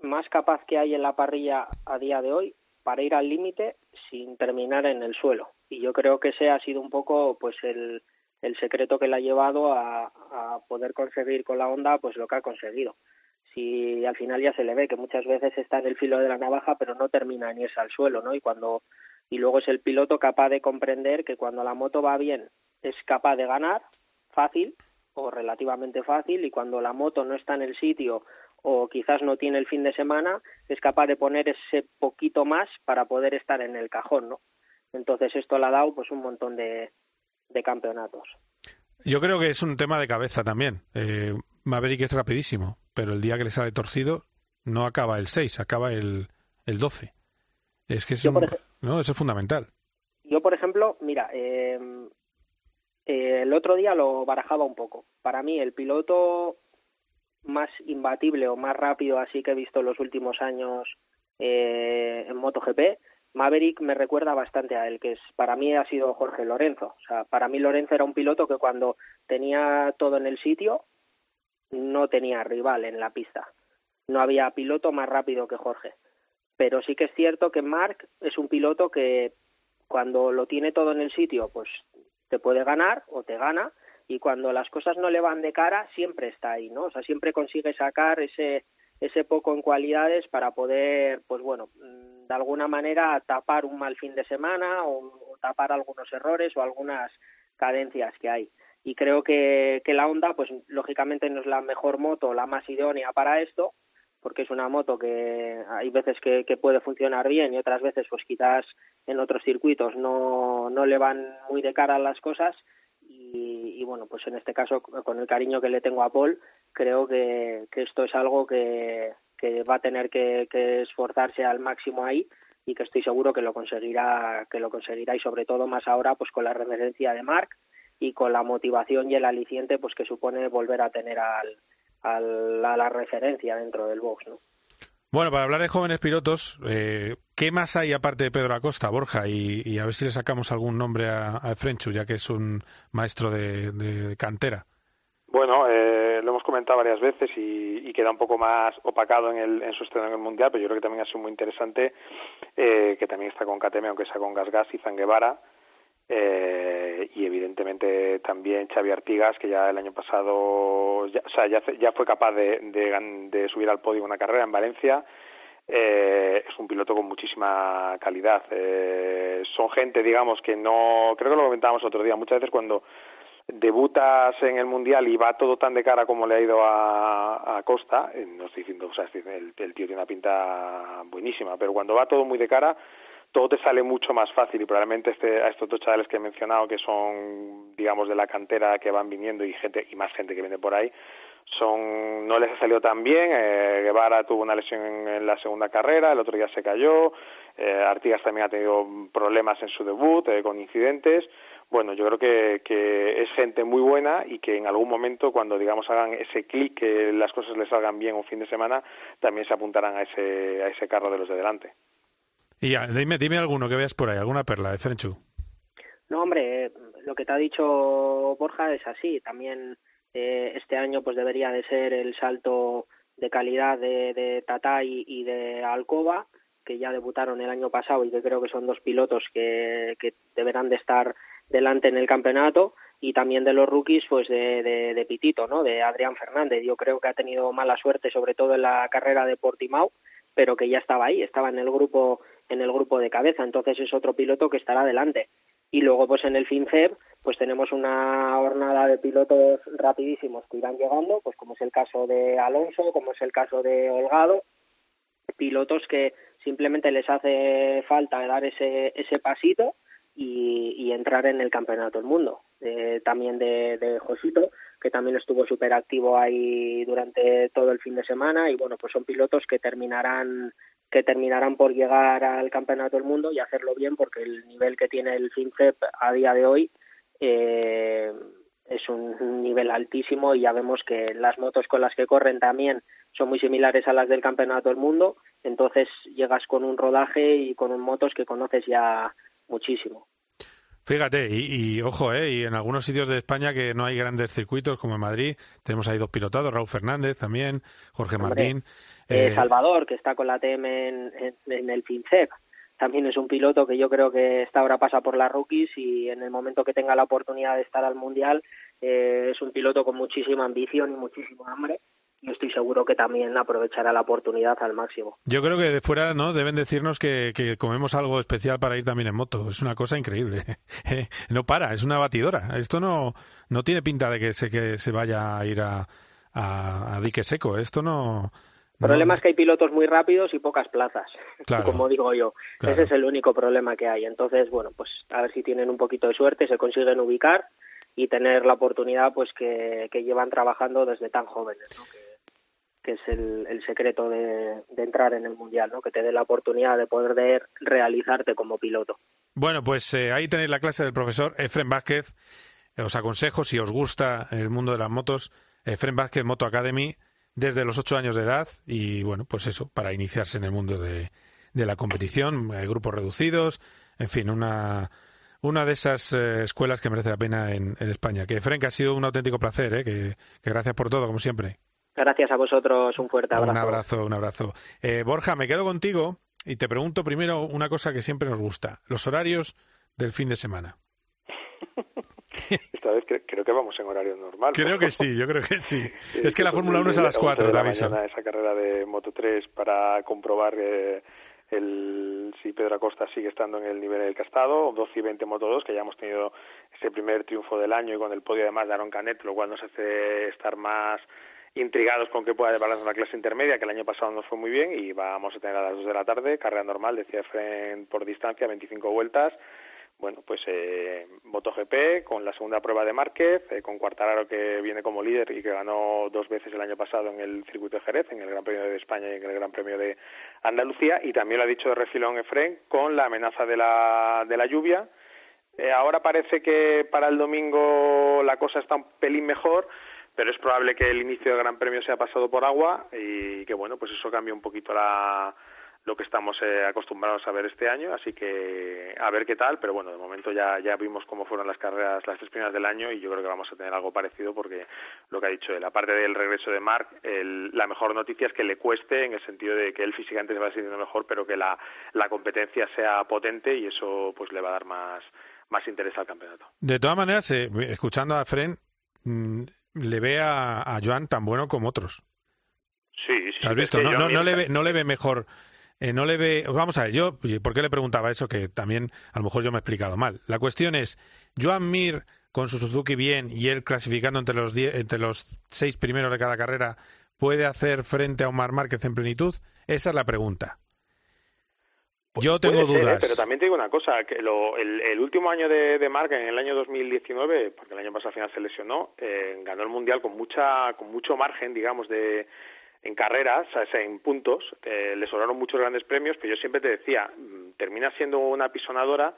I: más capaz que hay en la parrilla a día de hoy para ir al límite sin terminar en el suelo. Y yo creo que ese ha sido un poco pues el, el secreto que le ha llevado a, a poder conseguir con la Honda pues lo que ha conseguido. Si al final ya se le ve que muchas veces está en el filo de la navaja pero no termina en irse al suelo, ¿no? Y cuando y luego es el piloto capaz de comprender que cuando la moto va bien es capaz de ganar fácil o relativamente fácil y cuando la moto no está en el sitio o quizás no tiene el fin de semana es capaz de poner ese poquito más para poder estar en el cajón, ¿no? Entonces esto le ha dado pues un montón de, de campeonatos.
B: Yo creo que es un tema de cabeza también. Eh, Maverick es rapidísimo, pero el día que le sale torcido no acaba el 6, acaba el, el 12. Es que es un- no, eso es fundamental.
I: Yo, por ejemplo, mira, eh, eh, el otro día lo barajaba un poco. Para mí, el piloto más imbatible o más rápido así que he visto en los últimos años eh, en MotoGP, Maverick me recuerda bastante a él, que es para mí ha sido Jorge Lorenzo. O sea, para mí Lorenzo era un piloto que cuando tenía todo en el sitio no tenía rival en la pista. No había piloto más rápido que Jorge. Pero sí que es cierto que Mark es un piloto que cuando lo tiene todo en el sitio, pues te puede ganar o te gana, y cuando las cosas no le van de cara, siempre está ahí, ¿no? O sea, siempre consigue sacar ese ese poco en cualidades para poder, pues bueno, mm, de alguna manera tapar un mal fin de semana o, tapar algunos errores o algunas cadencias que hay. Y creo que, que la Honda, pues lógicamente no es la mejor moto, la más idónea para esto, porque es una moto que hay veces que, que puede funcionar bien y otras veces pues quizás en otros circuitos no, no le van muy de cara las cosas. Y, y, bueno pues en este caso con el cariño que le tengo a Paul creo que, que esto es algo que, que va a tener que, que esforzarse al máximo ahí y que estoy seguro que lo conseguirá que lo conseguirá. Y sobre todo más ahora pues con la referencia de Mark y con la motivación y el aliciente pues que supone volver a tener al, al, a la referencia dentro del box, ¿no?
B: Bueno, para hablar de jóvenes pilotos, eh, ¿qué más hay aparte de Pedro Acosta, Borja? Y, a ver si le sacamos algún nombre a, a Frenchu, ya que es un maestro de, cantera.
J: Bueno, eh, lo hemos comentado varias veces y, queda un poco más opacado en, el, en su estreno en el Mundial, pero yo creo que también ha sido muy interesante eh, que también está con KTM, aunque sea con Gasgas y Zanguevara, eh, y evidentemente también Xavi Artigas, que ya el año pasado, ya, o sea, ya, fue capaz de, de, subir al podio una carrera en Valencia. Eh, es un piloto con muchísima calidad. Eh, son gente, digamos, que no, creo que lo comentábamos otro día, muchas veces cuando debutas en el mundial y va todo tan de cara como le ha ido a, a Costa, eh, no estoy diciendo, o sea, el, el tío tiene una pinta buenísima, pero cuando va todo muy de cara, todo te sale mucho más fácil y probablemente este, a estos dos chavales que he mencionado que son digamos de la cantera que van viniendo y gente y más gente que viene por ahí son no les ha salido tan bien. Eh, Guevara tuvo una lesión en, la segunda carrera el otro día se cayó. Eh, Artigas también ha tenido problemas en su debut eh, con incidentes. Bueno yo creo que, que es gente muy buena y que en algún momento cuando digamos hagan ese clic que las cosas les salgan bien un fin de semana también se apuntarán a ese a ese carro de los de delante
B: y dime, dime alguno que veas por ahí, alguna perla de Frenchu.
I: No, hombre, lo que te ha dicho Borja es así. También eh, este año pues debería de ser el salto de calidad de, de Tata y, de Alcoba, que ya debutaron el año pasado y que creo que son dos pilotos que, que deberán de estar delante en el campeonato y también de los rookies pues de, de, de, Pitito, ¿no? De Adrián Fernández. Yo creo que ha tenido mala suerte sobre todo en la carrera de Portimao, pero que ya estaba ahí, estaba en el grupo en el grupo de cabeza, entonces es otro piloto que estará adelante. Y luego pues en el FinCEP pues tenemos una jornada de pilotos rapidísimos que irán llegando, pues como es el caso de Alonso, como es el caso de Holgado, pilotos que simplemente les hace falta dar ese, ese pasito y, y entrar en el campeonato del mundo. Eh, también de, de Josito, que también estuvo súper activo ahí durante todo el fin de semana y bueno, pues son pilotos que terminarán que terminarán por llegar al campeonato del mundo y hacerlo bien porque el nivel que tiene el FinCEP a día de hoy eh, es un nivel altísimo y ya vemos que las motos con las que corren también son muy similares a las del campeonato del mundo. Entonces llegas con un rodaje y con motos que conoces ya muchísimo
B: Fíjate, y, ojo, ¿eh? y en algunos sitios de España que no hay grandes circuitos, como en Madrid, tenemos ahí dos pilotados, Raúl Fernández también, Jorge Martín.
I: Eh, Salvador, que está con la TM en, en, el FinCEP, también es un piloto que yo creo que esta hora pasa por las rookies y en el momento que tenga la oportunidad de estar al Mundial eh, es un piloto con muchísima ambición y muchísimo hambre y estoy seguro que también aprovechará la oportunidad al máximo.
B: Yo creo que de fuera no deben decirnos que, que comemos algo especial para ir también en moto. Es una cosa increíble. no para, es una batidora. Esto no, no tiene pinta de que se, que se vaya a ir a, a, dique seco. Esto no...
I: El problema es que hay pilotos muy rápidos y pocas plazas, como digo yo. Ese es el único problema que hay. Entonces, bueno, pues a ver si tienen un poquito de suerte, se consiguen ubicar y tener la oportunidad pues que, que llevan trabajando desde tan jóvenes, ¿no? que es el, secreto de, entrar en el Mundial, ¿no? que te dé la oportunidad de poder realizarte como piloto.
B: Bueno, pues eh, ahí tenéis la clase del profesor Efren Vázquez. Os aconsejo, si os gusta el mundo de las motos, Efren Vázquez Moto Academy desde los ocho años de edad y bueno, pues eso, para iniciarse en el mundo de, la competición, grupos reducidos, en fin, una, una de esas eh, escuelas que merece la pena en, España. Que Efren, que ha sido un auténtico placer, ¿eh? que gracias por todo, como siempre.
I: Gracias a vosotros, un fuerte abrazo.
B: Un abrazo, un abrazo. Eh, Borja, me quedo contigo y te pregunto primero una cosa que siempre nos gusta, los horarios del fin de semana.
J: Esta vez creo que vamos en horario normal.
B: Creo que sí, yo creo que sí. es que la Fórmula 1 es a las 4,
J: te aviso. Esa carrera de Moto 3 para comprobar eh, el, si Pedro Acosta sigue estando en el nivel del castado, 12 y 20 Moto 2, que ya hemos tenido ese primer triunfo del año y con el podio además de Aaron Canet, lo cual nos hace estar más intrigados con que pueda llevarlas la clase intermedia, que el año pasado nos fue muy bien, y vamos a tener a las 2 de la tarde, carrera normal, decía Efren, por distancia, 25 vueltas. Bueno, pues eh, MotoGP con la segunda prueba de Márquez, eh, con Cuartararo que viene como líder y que ganó dos veces el año pasado en el circuito de Jerez, en el Gran Premio de España y en el Gran Premio de Andalucía, y también lo ha dicho de refilón Efren con la amenaza de la, de la lluvia. Eh, ahora parece que para el domingo la cosa está un pelín mejor, pero es probable que el inicio del Gran Premio sea pasado por agua y que bueno, pues eso cambia un poquito la lo que estamos eh, acostumbrados a ver este año, así que a ver qué tal, pero bueno, de momento ya, ya vimos cómo fueron las carreras, las tres primeras del año y yo creo que vamos a tener algo parecido porque lo que ha dicho él, aparte del regreso de Mark, la mejor noticia es que le cueste en el sentido de que él físicamente se va sintiendo mejor, pero que la, la competencia sea potente y eso pues le va a dar más, más interés al campeonato.
B: De todas maneras, eh, escuchando a Fren, mm, le ve a, a Joan tan bueno como otros.
J: Sí, sí.
B: ¿Has visto? No, no, no, le ve, no le ve mejor eh, no le ve. Vamos a ver, yo, ¿por qué le preguntaba eso? Que también a lo mejor yo me he explicado mal. La cuestión es: Joan Mir con su Suzuki bien y él clasificando entre los, entre los seis primeros de cada carrera, ¿puede hacer frente a Omar Márquez en plenitud? Esa es la pregunta.
J: Pues
B: yo tengo
J: ¿eh?
B: dudas.
J: pero también te digo una cosa, que el, último año de, de en el año 2019, porque el año pasado al final se lesionó, eh, ganó el Mundial con mucha con mucho margen, digamos, de, en carreras, o sea, en puntos, eh, le sobraron muchos grandes premios, pero yo siempre te decía, mm, termina siendo una pisonadora,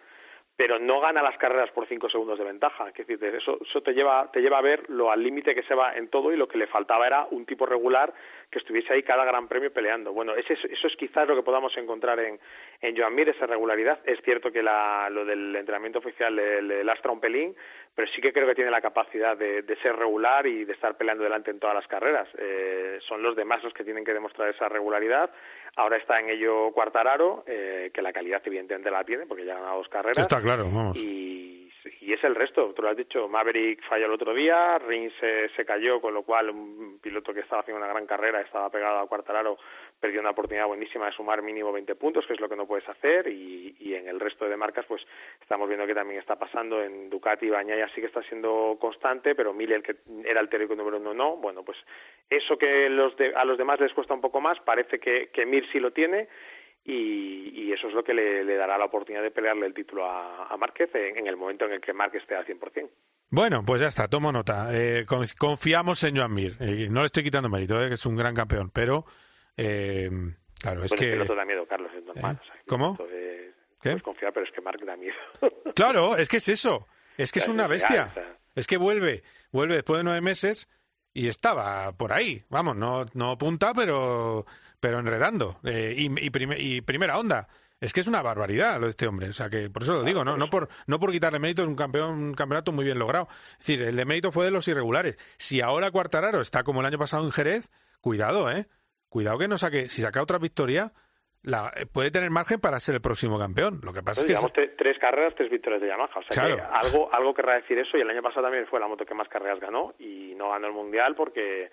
J: pero no gana las carreras por cinco segundos de ventaja. Es decir, eso, eso te lleva, te lleva a ver lo al límite que se va en todo y lo que le faltaba era un tipo regular que estuviese ahí cada gran premio peleando. Bueno, ese, eso es quizás lo que podamos encontrar en, en Joan Mir, esa regularidad. Es cierto que la, lo del entrenamiento oficial le, le, lastra un pelín, pero sí que creo que tiene la capacidad de, de ser regular y de estar peleando delante en todas las carreras. Eh, son los demás los que tienen que demostrar esa regularidad. Ahora está en ello Cuartararo, eh, que la calidad evidentemente la tiene porque ya ha ganado dos carreras.
B: Está claro, vamos.
J: Y, y es el resto, tú lo has dicho, Maverick falló el otro día, Rins se, se, cayó, con lo cual un piloto que estaba haciendo una gran carrera, estaba pegado a Cuartararo, perdió una oportunidad buenísima de sumar mínimo 20 puntos, que es lo que no puedes hacer, y, y en el resto de marcas pues estamos viendo que también está pasando, en Ducati, Bañaya sí que está siendo constante, pero Miller, que era el teórico número uno, no, bueno, pues eso que los de, a los demás les cuesta un poco más, parece que, que Mir sí lo tiene, y, y, eso es lo que le, le, dará la oportunidad de pelearle el título a, a Márquez en, en, el momento en el que Márquez esté al 100%.
B: Bueno, pues ya está, tomo nota. Eh, confiamos en Joan Mir. Eh, no le estoy quitando mérito, eh, que es un gran campeón, pero eh, claro, es
J: bueno,
B: que...
J: El piloto da miedo, Carlos, es normal. O sea,
B: ¿Cómo?
J: De...
B: ¿Qué?
J: Puedes confiar, pero es que Marc da miedo.
B: claro, es que es eso. Es que es una
J: es
B: bestia. Es que vuelve, vuelve después de nueve meses y estaba por ahí, vamos, no, no punta, pero, pero enredando. Eh, y, y, prim y, primera onda. Es que es una barbaridad lo de este hombre. O sea, que por eso lo digo, no, no, por, no por quitarle mérito, es un, campeón, un campeonato muy bien logrado. Es decir, el de mérito fue de los irregulares. Si ahora Cuartararo está como el año pasado en Jerez, cuidado, ¿eh? Cuidado que no saque, si saca otra victoria, la, puede tener margen para ser el próximo campeón. Lo que pasa
J: Entonces,
B: es que...
J: Digamos, tres carreras, tres victorias de Yamaha. O sea
B: Claro.
J: que algo, algo querrá decir eso. Y el año pasado también fue la moto que más carreras ganó y no ganó el Mundial porque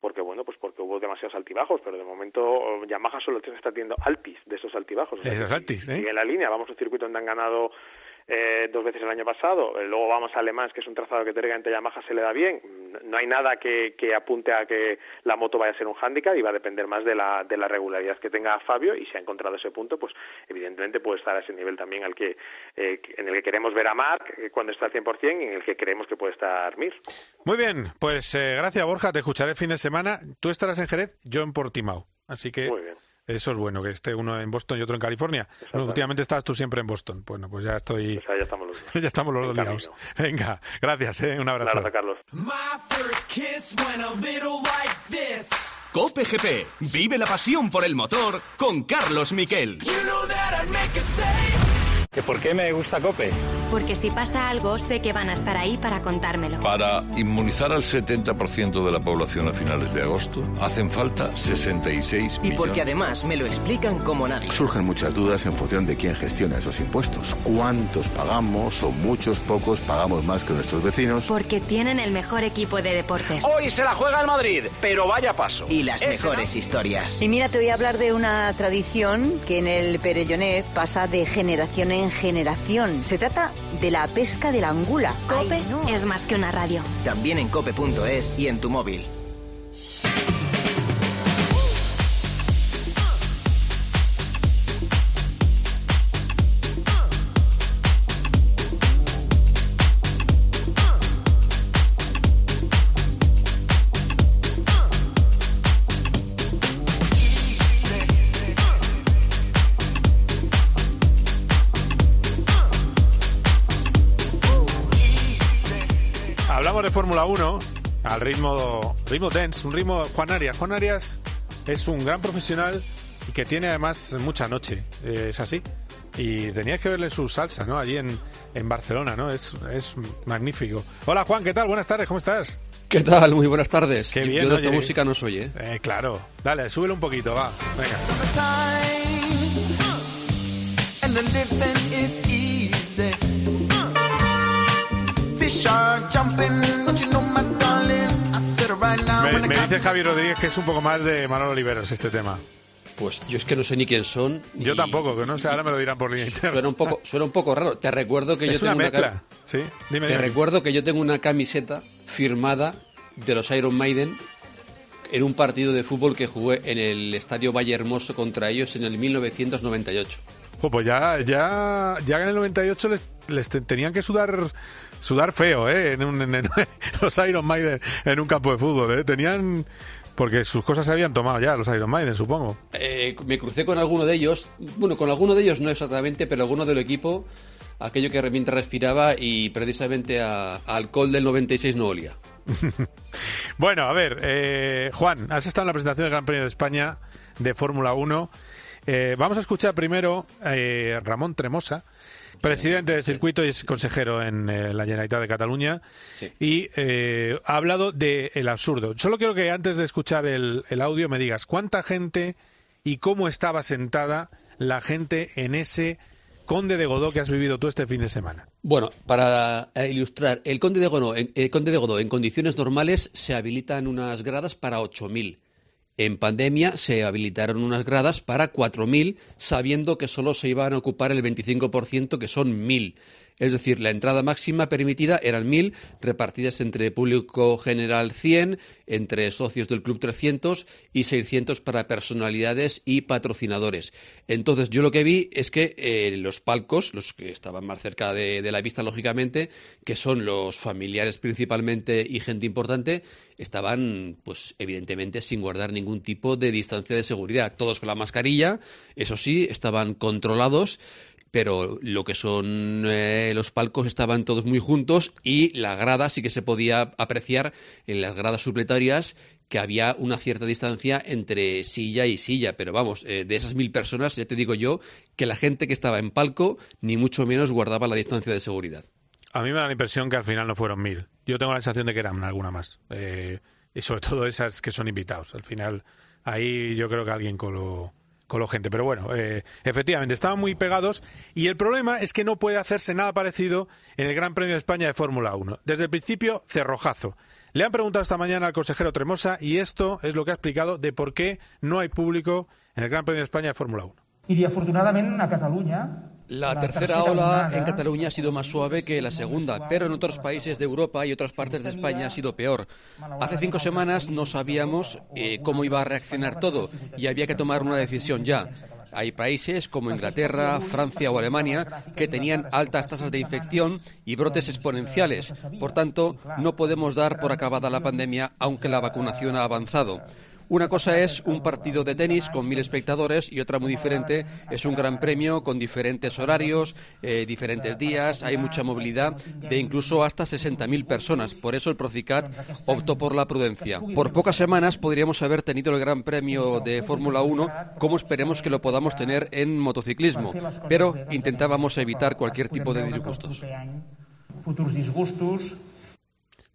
J: porque bueno, pues porque hubo demasiados altibajos, pero de momento Yamaha solo está teniendo altis de esos altibajos. O sea,
B: Esos
J: que
B: altis, ¿eh?
J: Sigue en la línea, vamos a un circuito donde han ganado eh, dos veces el año pasado, eh, luego vamos a Alemán, que es un trazado que teóricamente Yamaha se le da bien, no hay nada que, que apunte a que la moto vaya a ser un hándicap y va a depender más de la, de la regularidad que tenga Fabio y si ha encontrado ese punto, pues evidentemente puede estar a ese nivel también al que eh, en el que queremos ver a Marc eh, cuando está al 100% y en el que creemos que puede estar Mir.
B: Muy bien, pues eh, gracias Borja, te escucharé el fin de semana. Tú estarás en Jerez, yo en Portimao. Así que. Eso es bueno, que esté uno en Boston y otro en California. Últimamente estás tú siempre en Boston. Bueno, pues ya estoy...
J: Ya estamos los dos.
B: ya estamos los dos liados. Venga, gracias, ¿eh? un
J: Un
B: abrazo.
J: abrazo, Carlos.
A: Cope GP. Vive la pasión por el motor con Carlos Miquel.
K: ¿Que ¿Por qué me gusta Cope?
G: Porque si pasa algo, sé que van a estar ahí para contármelo.
L: Para inmunizar al 70% de la población a finales de agosto, hacen falta 66
E: Y porque
L: millones.
E: además me lo explican como nadie.
M: Surgen muchas dudas en función de quién gestiona esos impuestos. ¿Cuántos pagamos o muchos, pocos pagamos más que nuestros vecinos?
G: Porque tienen el mejor equipo de deportes.
H: Hoy se la juega el Madrid, pero vaya paso.
E: Y las
H: Ese,
E: mejores historias.
N: Y mira, te voy a hablar de una tradición que en el Perellonet pasa de generación en generación. Se trata de la pesca de la angula.
G: Cope
N: Ay, no.
G: es más que una radio.
E: También en cope.es y en tu móvil.
B: Fórmula 1. al ritmo, ritmo dance, un ritmo Juan Arias. Juan Arias es un gran profesional y que tiene además mucha noche, eh, es así. Y tenías que verle su salsa, ¿no? Allí en, en Barcelona, ¿no? Es, es magnífico. Hola Juan, ¿qué tal? Buenas tardes, ¿cómo estás?
O: ¿Qué tal? Muy buenas tardes.
B: Qué bien,
O: Yo de
B: oye.
O: esta música no soy, ¿eh?
B: Eh, claro. Dale, súbele un poquito, va. Venga. Me, me dice
P: cotton-
B: Javi Rodríguez que es un poco más de Manolo Oliveros este tema.
O: Pues yo es que no sé ni quién son.
B: Yo
O: y
B: tampoco, que no sé, ahora me lo dirán por línea interna.
O: Suena un poco, suena un poco raro. Te recuerdo que yo
B: una
O: tengo
B: mezcla,
O: cam-
B: sí. Dime,
O: Te
B: dime.
O: recuerdo que yo tengo una camiseta firmada de los Iron Maiden en un partido de fútbol que jugué en el Estadio Valle Hermoso contra ellos en el 1998.
B: Jo, pues ya, ya, ya en el 98 les, les te- tenían que sudar sudar feo, ¿eh? En, un- en- en- los Iron Maiden en un campo de fútbol, ¿eh? Tenían... Porque sus cosas se habían tomado ya, los Iron Maiden, supongo.
O: Eh, me crucé con alguno de ellos, bueno, con alguno de ellos no exactamente, pero alguno del equipo, aquello que mientras respiraba y precisamente a, a alcohol del 96 no olía.
B: Bueno, a ver, eh, Juan, has estado en la presentación del Gran Premio de España de Fórmula 1. Eh, vamos a escuchar primero eh, Ramón Tremosa, presidente del circuito y es consejero en eh, la Generalitat de Cataluña, y eh, ha hablado del absurdo. Solo quiero que antes de escuchar el, el audio me digas cuánta gente y cómo estaba sentada la gente en ese Conde de Godó que has vivido tú este fin de semana.
O: Bueno, para ilustrar, el Conde de Godó, en, el Conde de Godó en condiciones normales se habilitan unas gradas para 8.000. En pandemia se habilitaron unas gradas para 4.000, sabiendo que solo se iban a ocupar el 25%, que son 1.000. Es decir, la entrada máxima permitida eran 1.000, repartidas entre público general 100, entre socios del club 300 y 600 para personalidades y patrocinadores. Entonces, yo lo que vi es que eh, los palcos, los que estaban más cerca de, de la vista, lógicamente, que son los familiares principalmente y gente importante, estaban, pues, evidentemente, sin guardar ningún tipo de distancia de seguridad. Todos con la mascarilla, eso sí, estaban controlados pero lo que son eh, los palcos estaban todos muy juntos y la grada sí que se podía apreciar en las gradas supletarias que había una cierta distancia entre silla y silla, pero vamos, eh, de esas mil personas ya te digo yo que la gente que estaba en palco ni mucho menos guardaba la distancia de seguridad.
B: A mí me da la impresión que al final no fueron mil. Yo tengo la sensación de que eran alguna más. Eh, y sobre todo esas que son invitados. Al final, ahí yo creo que alguien coló, coló gente. Pero bueno, eh, efectivamente, estaban muy pegados. Y el problema es que no puede hacerse nada parecido en el Gran Premio de España de Fórmula 1. Desde el principio, cerrojazo. Le han preguntado esta mañana al consejero Tremosa y esto es lo que ha explicado de por qué no hay público en el Gran Premio de España de Fórmula 1.
Q: I afortunadament a Catalunya
O: La tercera ola en Cataluña ha sido más suave que la segunda, pero en otros países de Europa y otras partes de España ha sido peor. Hace cinco semanas no sabíamos eh, cómo iba a reaccionar todo y había que tomar una decisión ya. Hay países como Inglaterra, Francia o Alemania que tenían altas tasas de infección y brotes exponenciales. Por tanto, no podemos dar por acabada la pandemia aunque la vacunación ha avanzado. Una cosa es un partido de tenis con mil espectadores y otra muy diferente es un gran premio con diferentes horarios, eh, diferentes días, hay mucha movilidad de incluso hasta 60.000 personas. Por eso el Procicat optó por la prudencia. Por pocas semanas podríamos haber tenido el gran premio de Fórmula 1 como esperemos que lo podamos tener en motociclismo, pero intentábamos evitar cualquier tipo de disgustos.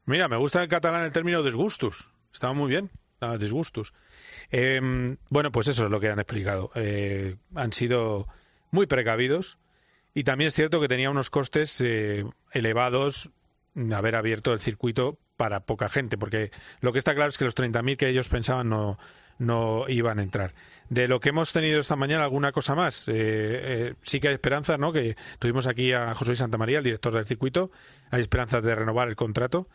B: Mira, me gusta en catalán el término disgustos. Estaba muy bien. Estaba disgustos. Eh, bueno, pues eso es lo que han explicado. Eh, han sido muy precavidos y también es cierto que tenía unos costes eh, elevados haber abierto el circuito para poca gente, porque lo que está claro es que los 30.000 que ellos pensaban no, no iban a entrar. De lo que hemos tenido esta mañana, alguna cosa más. Eh, eh, sí que hay esperanza, ¿no? Que tuvimos aquí a José Santamaría, el director del circuito. Hay esperanzas de renovar el contrato.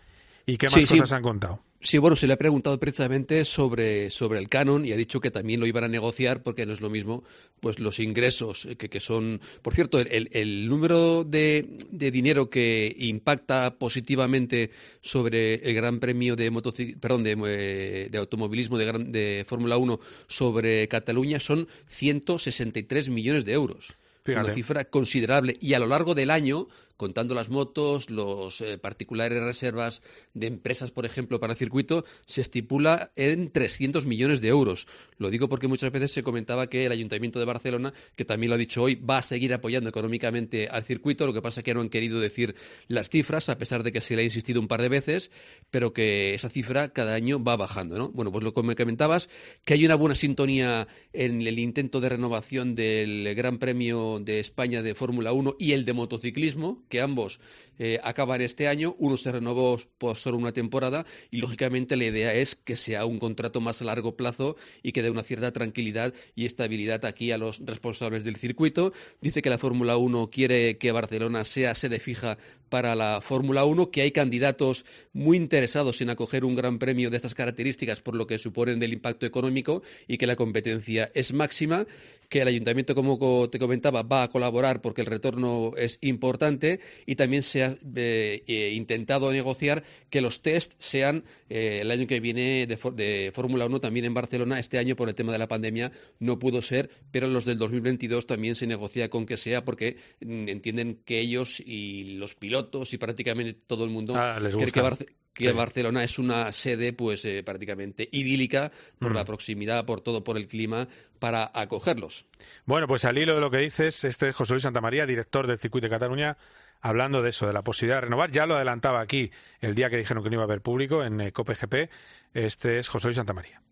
B: ¿Y qué más
O: Sí, sí.
B: cosas han contado?
O: Sí, bueno, se le ha preguntado precisamente sobre, sobre el canon y ha dicho que también lo iban a negociar porque no es lo mismo pues los ingresos que, que son... Por cierto, el, el- número de, de dinero que impacta positivamente sobre el Gran Premio de motoci- perdón, de, eh, de automovilismo de, gran- de Fórmula 1 sobre Cataluña son 163 millones de euros.
B: Fíjate.
O: Una cifra considerable. Y a lo largo del año, contando las motos, los eh, particulares reservas de empresas, por ejemplo, para el circuito, se estipula en 300 millones de euros. Lo digo porque muchas veces se comentaba que el Ayuntamiento de Barcelona, que también lo ha dicho hoy, va a seguir apoyando económicamente al circuito, lo que pasa es que no han querido decir las cifras, a pesar de que se le ha insistido un par de veces, pero que esa cifra cada año va bajando, ¿no? Bueno, pues lo que me comentabas, que hay una buena sintonía en el intento de renovación del Gran Premio de España de Fórmula 1 y el de motociclismo, que ambos eh, acaban este año, uno se renovó por solo una temporada y lógicamente la idea es que sea un contrato más a largo plazo y que dé una cierta tranquilidad y estabilidad aquí a los responsables del circuito. Dice que la Fórmula 1 quiere que Barcelona sea sede fija para la Fórmula 1, que hay candidatos muy interesados en acoger un gran premio de estas características por lo que suponen del impacto económico y que la competencia es máxima que el ayuntamiento, como te comentaba, va a colaborar porque el retorno es importante y también se ha eh, eh, intentado negociar que los test sean eh, el año que viene de, de Fórmula 1 también en Barcelona. Este año, por el tema de la pandemia, no pudo ser, pero los del 2022 también se negocia con que sea porque mm, entienden que ellos y los pilotos y prácticamente todo el mundo
B: ah, les
O: que, que Barcelona es una sede pues eh, prácticamente idílica por la mm. proximidad, por todo, por el clima, para acogerlos.
B: Bueno, pues al hilo de lo que dices, este es José Luis Santamaría, director del Circuito de Cataluña, hablando de eso, de la posibilidad de renovar. Ya lo adelantaba aquí el día que dijeron que no iba a haber público en eh, COPGP. Este es José Luis Santamaría.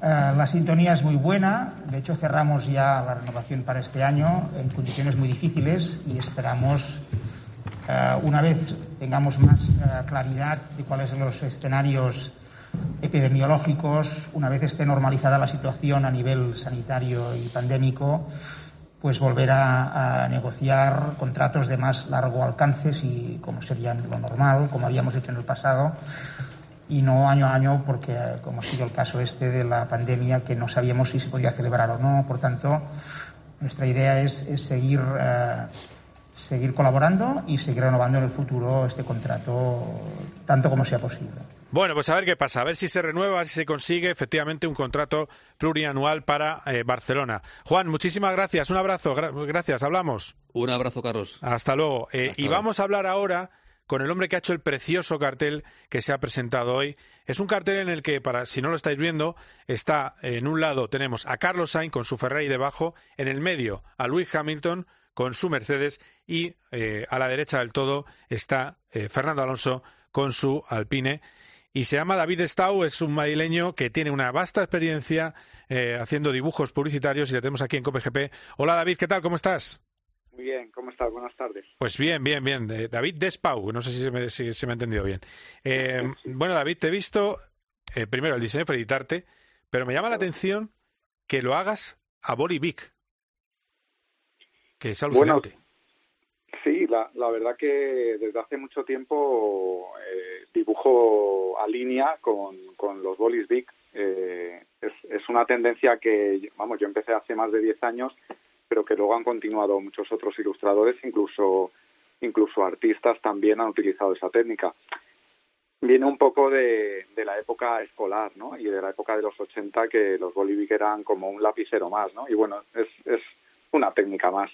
Q: Uh, la sintonía es muy buena, de hecho cerramos ya la renovación para este año en condiciones muy difíciles y esperamos una vez tengamos más uh, claridad de cuáles son los escenarios epidemiológicos, una vez esté normalizada la situación a nivel sanitario y pandémico, pues volver a, negociar contratos de más largo alcance, si, como sería lo normal, como habíamos hecho en el pasado, y no año a año, porque como ha sido el caso este de la pandemia, que no sabíamos si se podía celebrar o no. Por tanto, nuestra idea es, seguir, seguir colaborando y seguir renovando en el futuro este contrato tanto como sea posible.
B: Bueno, pues a ver qué pasa, a ver si se renueva, a ver si se consigue efectivamente un contrato plurianual para eh, Barcelona. Juan, muchísimas gracias, un abrazo, gra gracias, hablamos.
O: Un abrazo, Carlos.
B: Hasta luego. Eh, Hasta y luego. vamos a hablar ahora con el hombre que ha hecho el precioso cartel que se ha presentado hoy. Es un cartel en el que, para si no lo estáis viendo, está en un lado tenemos a Carlos Sainz con su Ferrari debajo, en el medio a Lewis Hamilton con su Mercedes y eh, a la derecha del todo está eh, Fernando Alonso con su Alpine. Y se llama David Stau, es un madrileño que tiene una vasta experiencia eh, haciendo dibujos publicitarios y le tenemos aquí en COPGP. Hola David, ¿qué tal? ¿Cómo estás?
R: Muy bien, ¿cómo estás? Buenas tardes.
B: Pues bien, bien, bien. Eh, David Despau, no sé si se me, si se me ha entendido bien. Eh, bueno, David, te he visto, primero el diseño, felicitarte, pero me llama la atención que lo hagas a Bolivic, que es alucinante.
R: Bueno, sí, la, la, verdad que desde hace mucho tiempo eh, dibujo a línea con, con los bolis Vic. Eh, es, es una tendencia que, vamos, yo empecé hace más de 10 años pero que luego han continuado muchos otros ilustradores, incluso, incluso artistas también han utilizado esa técnica. Viene un poco de, de la época escolar, ¿no? Y de la época de los 80 que los Bolivic eran como un lapicero más, ¿no? Y bueno, es, es una técnica más.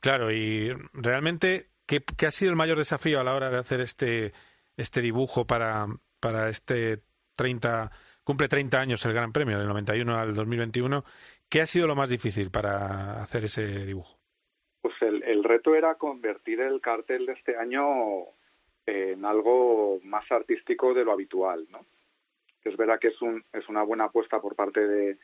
B: Claro, y realmente, ¿qué, ¿qué, ha sido el mayor desafío a la hora de hacer este, este dibujo para, para este 30, cumple 30 años el Gran Premio, del 91 al 2021? ¿Qué ha sido lo más difícil para hacer ese dibujo?
R: Pues el, el reto era convertir el cartel de este año en algo más artístico de lo habitual, ¿no? Es verdad que es, un, es una buena apuesta por parte de,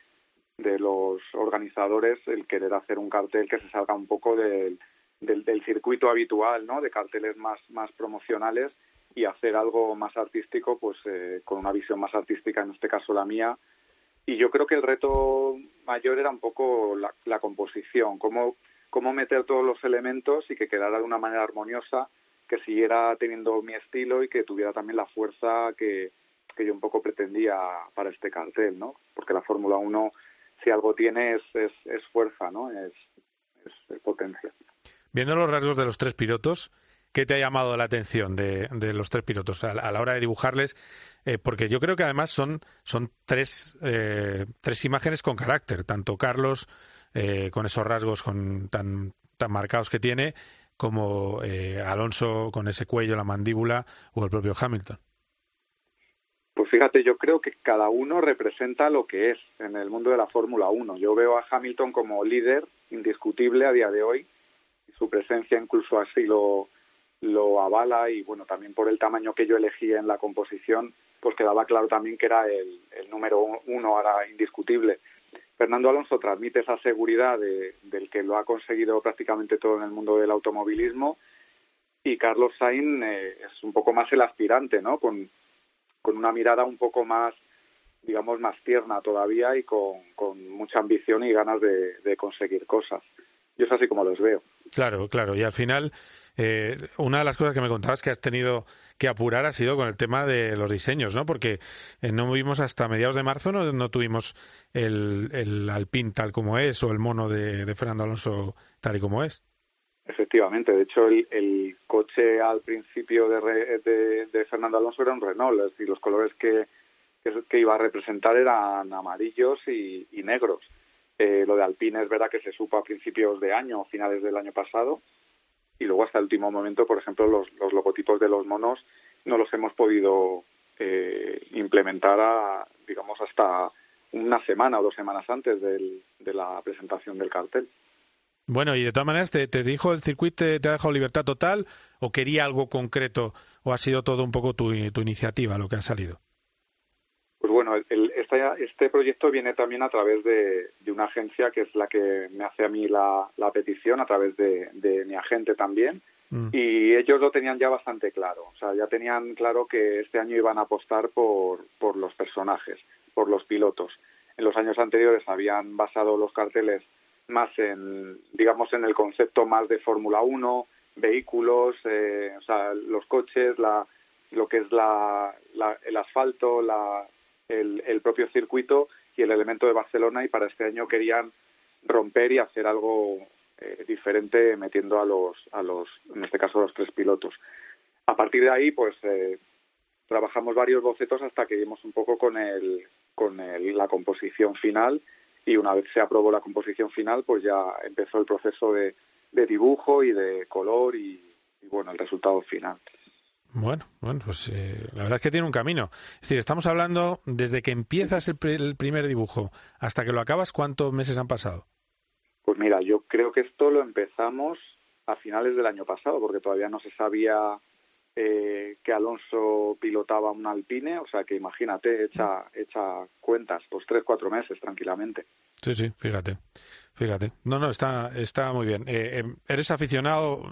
R: de los organizadores el querer hacer un cartel que se salga un poco del, del, circuito habitual, ¿no? De carteles más, más promocionales y hacer algo más artístico, pues eh, con una visión más artística, en este caso la mía, y yo creo que el reto mayor era un poco la, la composición, cómo, cómo meter todos los elementos y que quedara de una manera armoniosa, que siguiera teniendo mi estilo y que tuviera también la fuerza que, que yo un poco pretendía para este cartel, ¿no? Porque la Fórmula 1, si algo tiene, es, es, fuerza, ¿no? Es, es, potencia.
B: Viendo los rasgos de los tres pilotos, ¿Qué te ha llamado la atención de, de los tres pilotos a, a, la hora de dibujarles? Eh, porque yo creo que además son, son tres, eh, tres imágenes con carácter, tanto Carlos, eh, con esos rasgos con, tan, tan marcados que tiene, como eh, Alonso con ese cuello, la mandíbula o el propio Hamilton.
R: Fíjate, yo creo que cada uno representa lo que es en el mundo de la Fórmula 1. Yo veo a Hamilton como líder indiscutible a día de hoy. Su presencia incluso así lo, lo avala y bueno, también por el tamaño que yo elegí en la composición, pues quedaba claro también que era el, el número uno ahora indiscutible. Fernando Alonso transmite esa seguridad de, del que lo ha conseguido prácticamente todo en el mundo del automovilismo y Carlos Sainz eh, es un poco más el aspirante, ¿no? Con, con una mirada un poco más, digamos, más tierna todavía y con, con mucha ambición y ganas de, conseguir cosas. Yo es así como los veo.
B: Claro, claro. Y al final, eh, una de las cosas que me contabas que has tenido que apurar ha sido con el tema de los diseños, ¿no? Porque eh, no vimos hasta mediados de marzo, no, no tuvimos el, el Alpine tal como es o el mono de Fernando Alonso tal y como es.
R: Efectivamente, de hecho el, el coche al principio de, de, de, Fernando Alonso era un Renault, es decir, los colores que, que, iba a representar eran amarillos y, negros. Eh, lo de Alpine es verdad que se supo a principios de año, finales del año pasado, y luego hasta el último momento, por ejemplo, los, los logotipos de los monos no los hemos podido eh, implementar, a, digamos, hasta una semana o dos semanas antes del, de la presentación del cartel.
B: Bueno, y de todas maneras, ¿te, te dijo el circuito, te, te, ha dejado libertad total o quería algo concreto o ha sido todo un poco tu, tu iniciativa lo que ha salido?
R: Pues bueno, el, esta, este proyecto viene también a través de, de, una agencia que es la que me hace a mí la, la petición, a través de, de mi agente también. Mm. Y ellos lo tenían ya bastante claro. O sea, ya tenían claro que este año iban a apostar por, por los personajes, por los pilotos. En los años anteriores habían basado los carteles más en, digamos, en el concepto más de Fórmula 1, vehículos, eh, o sea, los coches, la, lo que es la, el asfalto, la, el, el propio circuito y el elemento de Barcelona y para este año querían romper y hacer algo eh, diferente metiendo a los, a los, en este caso, los tres pilotos. A partir de ahí, pues, eh, trabajamos varios bocetos hasta que dimos un poco con el, con el, la composición final y una vez se aprobó la composición final, pues ya empezó el proceso de, de dibujo y de color y, y, bueno, el resultado final.
B: Bueno, bueno, pues eh, la verdad es que tiene un camino. Es decir, estamos hablando desde que empiezas el, el primer dibujo hasta que lo acabas, ¿cuántos meses han pasado?
R: Pues mira, yo creo que esto lo empezamos a finales del año pasado, porque todavía no se sabía eh, que Alonso pilotaba un Alpine, o sea que imagínate, echa, echa cuentas, pues tres, cuatro meses tranquilamente.
B: Sí, sí, fíjate, fíjate. No, no, está, está muy bien. Eh, eh, eres aficionado,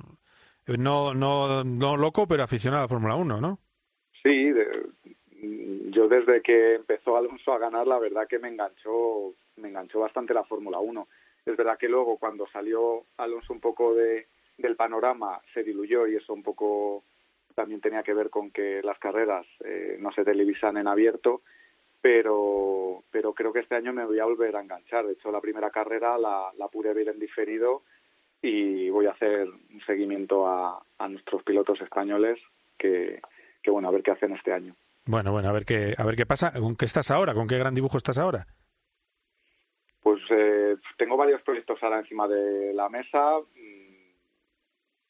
B: no, no, no loco, pero aficionado a Fórmula 1, ¿no?
R: Sí, de, yo desde que empezó Alonso a ganar, la verdad que me enganchó, me enganchó bastante la Fórmula 1. Es verdad que luego cuando salió Alonso un poco de, del panorama se diluyó y eso un poco también tenía que ver con que las carreras eh, no se televisan en abierto, pero, pero creo que este año me voy a volver a enganchar. De hecho, la primera carrera la, la pude ver en diferido y voy a hacer un seguimiento a, a nuestros pilotos españoles que, que, bueno, a ver qué hacen este año.
B: Bueno, bueno, a ver qué, a ver qué pasa. ¿Con qué estás ahora? ¿Con qué gran dibujo estás ahora?
R: Pues eh, tengo varios proyectos ahora encima de la mesa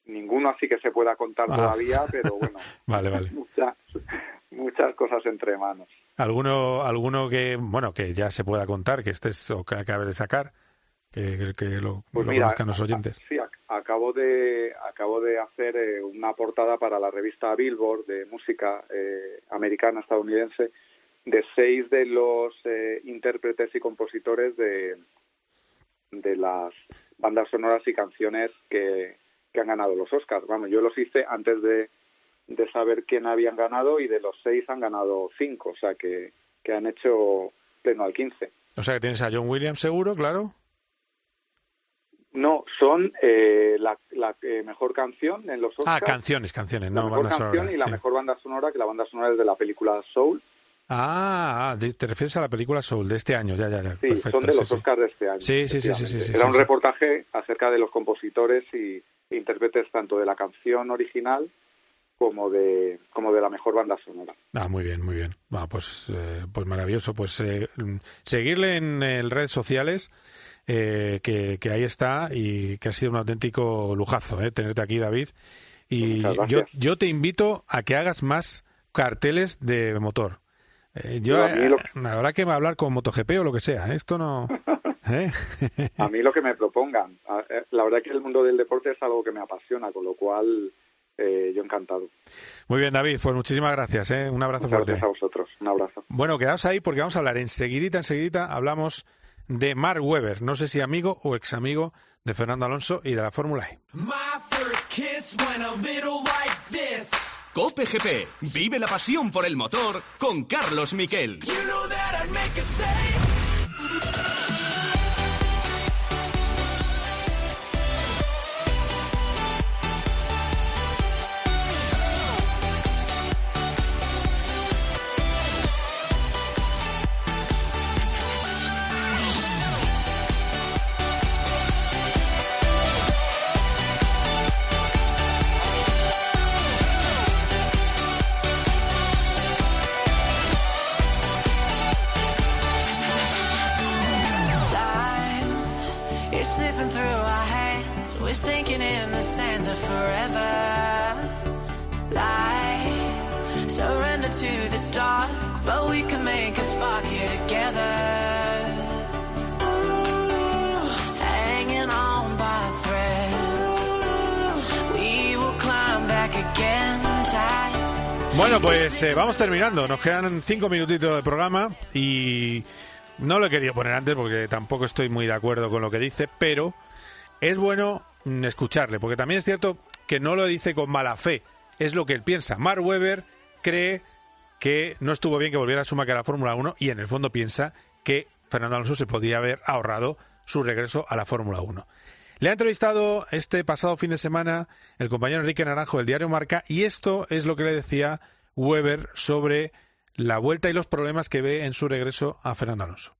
R: ninguno así que se pueda contar ah. todavía, pero bueno,
B: vale, vale.
R: Muchas, muchas cosas entre manos.
B: ¿Alguno, alguno que, bueno, que ya se pueda contar, que estés o que acabes de sacar, que, que lo,
R: pues
B: lo
R: mira,
B: conozcan los oyentes?
R: Sí, acabo de, acabo de hacer eh, una portada para la revista Billboard de música eh, americana estadounidense de seis de los eh, intérpretes y compositores de, de las bandas sonoras y canciones que, que han ganado los Oscars. Vamos, yo los hice antes de, de saber quién habían ganado y de los seis han ganado cinco, o sea que, que han hecho pleno al 15.
B: O sea que tienes a John Williams seguro, claro.
R: No, son eh, la, la eh, mejor canción en los Oscars.
B: Ah, canciones, canciones, no
R: la mejor
B: banda
R: canción
B: sonora.
R: y la
B: sí.
R: mejor banda sonora, que la banda sonora es de la película Soul.
B: Ah, ah, te refieres a la película Soul de este año, ya, ya, ya.
R: Sí,
B: Perfecto,
R: son de los
B: sí,
R: Oscars de este año.
B: Sí, sí, sí, sí,
R: Era un reportaje acerca de los compositores y intérpretes tanto de la canción original como de como de la mejor banda sonora.
B: Ah, muy bien, muy bien. Ah, pues, eh, pues maravilloso. Pues eh, seguirle en, en redes sociales, eh, que, que, ahí está y que ha sido un auténtico lujazo eh, tenerte aquí, David. Y yo, yo te invito a que hagas más carteles de motor. Eh, yo, lo... habrá que hablar con MotoGP o lo que sea. Esto no.
R: ¿eh? a mí lo que me propongan. La verdad que el mundo del deporte es algo que me apasiona, con lo cual eh, yo encantado.
B: Muy bien, David, pues muchísimas gracias. ¿eh? Un abrazo
R: Muchas
B: fuerte.
R: Gracias a vosotros. Un abrazo.
B: Bueno, quedaos ahí porque vamos a hablar enseguidita, enseguidita. Hablamos de Mark Webber, no sé si amigo o ex amigo de Fernando Alonso y de la Fórmula E.
A: Cope GP, vive la pasión por el motor con Carlos Miquel. You know
B: Bueno, pues eh, vamos terminando. Nos quedan cinco minutitos de programa y no lo he querido poner antes porque tampoco estoy muy de acuerdo con lo que dice, pero es bueno escucharle, porque también es cierto que no lo dice con mala fe, es lo que él piensa. Mark Webber cree que no estuvo bien que volviera a Schumacher a la Fórmula 1 y en el fondo piensa que Fernando Alonso se podía haber ahorrado su regreso a la Fórmula 1. Le ha entrevistado este pasado fin de semana el compañero Enrique Naranjo del diario Marca y esto es lo que le decía Weber sobre la vuelta y los problemas que ve en su regreso a Fernando Alonso.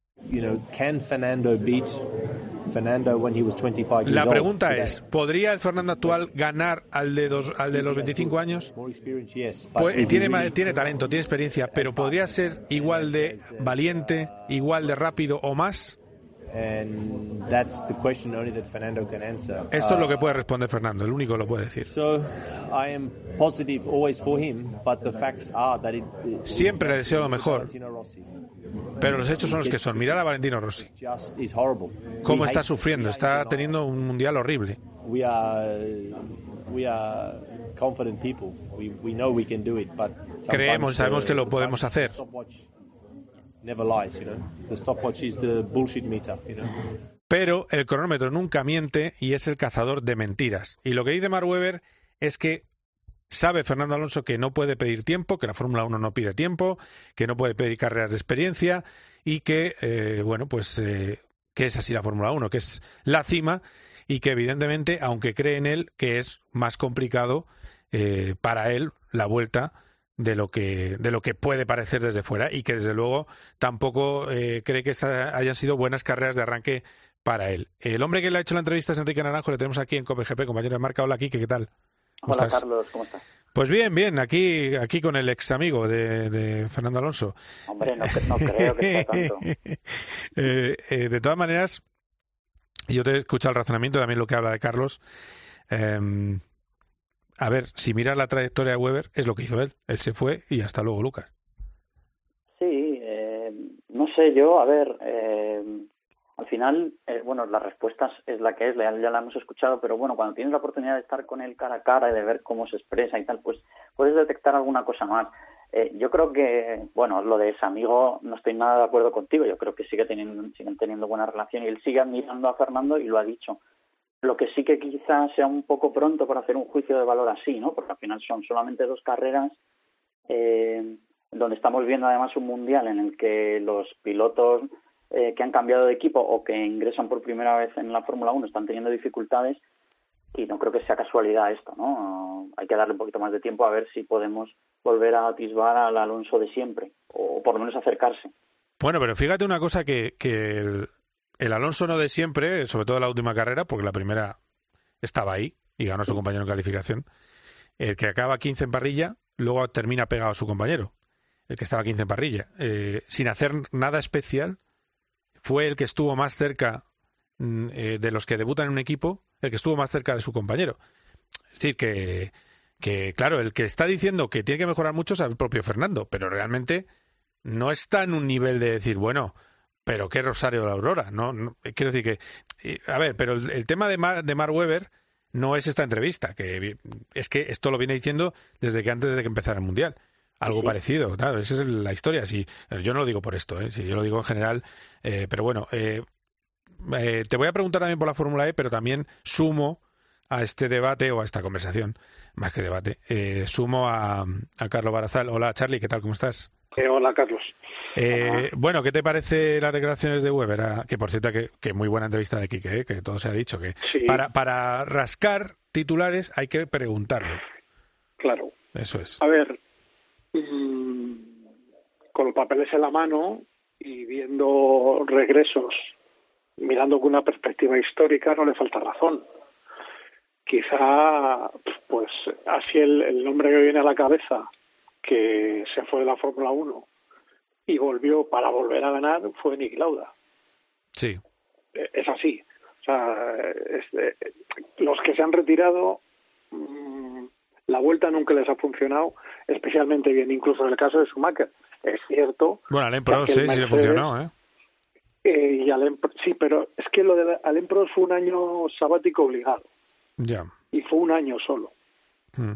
B: La pregunta es, ¿podría el Fernando actual ganar al de, dos, al de los 25 años? Pues, tiene, tiene talento, tiene experiencia, pero ¿podría ser igual de valiente, igual de rápido o más? Esto es lo que puede responder Fernando, el único que lo puede decir. Siempre le deseo lo mejor, pero los hechos son los que son. Mirar a Valentino Rossi. Cómo está sufriendo, está teniendo un mundial horrible. Creemos, sabemos que lo podemos hacer. Pero el cronómetro nunca miente y es el cazador de mentiras. Y lo que dice Mark Webber es que sabe Fernando Alonso que no puede pedir tiempo, que la Fórmula 1 no pide tiempo, que no puede pedir carreras de experiencia y que, eh, bueno, pues eh, que es así la Fórmula 1, que es la cima y que evidentemente, aunque cree en él, que es más complicado eh, para él la vuelta de lo que de lo que puede parecer desde fuera y que desde luego tampoco eh, cree que hayan sido buenas carreras de arranque para él. El hombre que le ha hecho la entrevista es Enrique Naranjo, le tenemos aquí en COPGP, compañero de marca. Hola, Kike, ¿qué tal?
S: Hola, Carlos, ¿cómo estás?
B: Pues bien, bien, aquí, aquí con el ex amigo de, Fernando Alonso.
S: Hombre, no, creo que sea tanto.
B: Eh, eh, de todas maneras, yo te he escuchado el razonamiento, también lo que habla de Carlos. Em, a ver, si miras la trayectoria de Weber, es lo que hizo él. Él se fue y hasta luego, Lucas.
S: Sí, eh, no sé yo, a ver, eh, al final, eh, bueno, la respuesta es la que es, ya, la hemos escuchado, pero bueno, cuando tienes la oportunidad de estar con él cara a cara y de ver cómo se expresa y tal, pues puedes detectar alguna cosa más. yo creo que, bueno, lo de ese amigo, no estoy nada de acuerdo contigo. Yo creo que sigue teniendo, siguen teniendo buena relación y él sigue admirando a Fernando y lo ha dicho. Lo que sí que quizás sea un poco pronto para hacer un juicio de valor así, ¿no? Porque al final son solamente dos carreras eh, donde estamos viendo además un mundial en el que los pilotos eh, que han cambiado de equipo o que ingresan por primera vez en la Fórmula 1 están teniendo dificultades y no creo que sea casualidad esto, ¿no? Hay que darle un poquito más de tiempo a ver si podemos volver a atisbar al Alonso de siempre o por lo menos acercarse.
B: Bueno, pero fíjate una cosa que, que el, el Alonso no de siempre, sobre todo en la última carrera, porque la primera estaba ahí y ganó a su compañero en calificación. el que acaba 15 en parrilla, luego termina pegado a su compañero, el que estaba 15 en parrilla, eh, sin hacer nada especial, fue el que estuvo más cerca mm, eh, de los que debutan en un equipo, el que estuvo más cerca de su compañero. Es decir, que, que claro, el que está diciendo que tiene que mejorar mucho es el propio Fernando, pero realmente no está en un nivel de decir, bueno, pero qué Rosario de la Aurora, no, no- quiero decir que, eh, a ver, pero el, el tema de Mar, de Mark Webber no es esta entrevista, que es que esto lo viene diciendo desde que antes de que empezara el mundial. Algo
T: Sí.
B: parecido, claro, esa es la historia. Sí, yo no lo digo por esto, ¿eh? Sí, yo lo digo en general, eh, pero bueno, eh, te voy a preguntar también por la Fórmula E, pero también sumo a este debate o a esta conversación, más que debate, eh, sumo a, a Carlos Barazal. Hola Charlie, ¿qué tal? ¿Cómo estás?
T: Eh, hola, Carlos.
B: Eh, bueno, ¿qué te parece las declaraciones de Weber? Ah, que por cierto, que, que muy buena entrevista de Quique, eh, que todo se ha dicho, que
T: Sí.
B: para, para rascar titulares hay que preguntarlo.
T: Claro.
B: Eso es.
T: A ver, mm, con los papeles en la mano y viendo regresos, mirando con una perspectiva histórica, no le falta razón. Quizá, pues, así el, el nombre que viene a la cabeza, que se fue de la Fórmula 1 y volvió para volver a ganar, fue Nick Lauda.
B: Sí.
T: Eh, Es así. O sea, es- eh, los que se han retirado, mm, la vuelta nunca les ha funcionado especialmente bien, incluso en el caso de Schumacher. Es cierto.
B: Bueno, Alain Prost, sí, sí le
T: Mercedes,
B: funcionó, ¿eh?
T: eh, y Alain sí, pero es que lo de Alain Prost fue un año sabático obligado
B: Ya.
T: y fue un año solo.
B: Mm,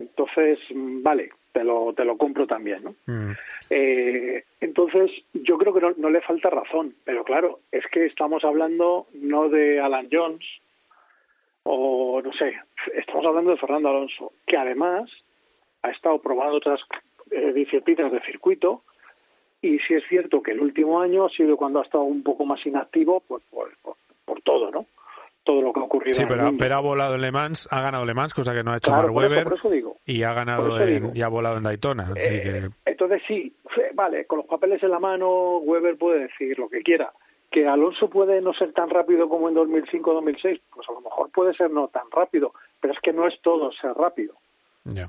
T: Entonces, mm, vale, te lo, te lo compro también, ¿no?
B: mm.
T: Eh, entonces, yo creo que no, no le falta razón, pero claro, es que estamos hablando no de Alan Jones o no sé, estamos hablando de Fernando Alonso, que además ha estado probando otras eh, disciplinas de circuito y si es cierto que el último año ha sido cuando ha estado un poco más inactivo, pues por, por, por todo, ¿no? Todo lo que ha ocurrido.
B: Sí,
T: en el
B: pero,
T: mundo.
B: pero ha volado en Le Mans, ha ganado Le Mans, cosa que no ha hecho
T: Claro,
B: Mark
T: por eso-
B: Webber,
T: por eso digo.
B: y ha ganado en-.
T: Eh,
B: y ha volado en Daytona. así que-
T: Entonces sí, fe- vale, con los papeles en la mano, Weber puede decir lo que quiera. Que Alonso puede no ser tan rápido como en 2005-2006, pues a lo mejor puede ser no tan rápido, pero es que no es todo ser rápido.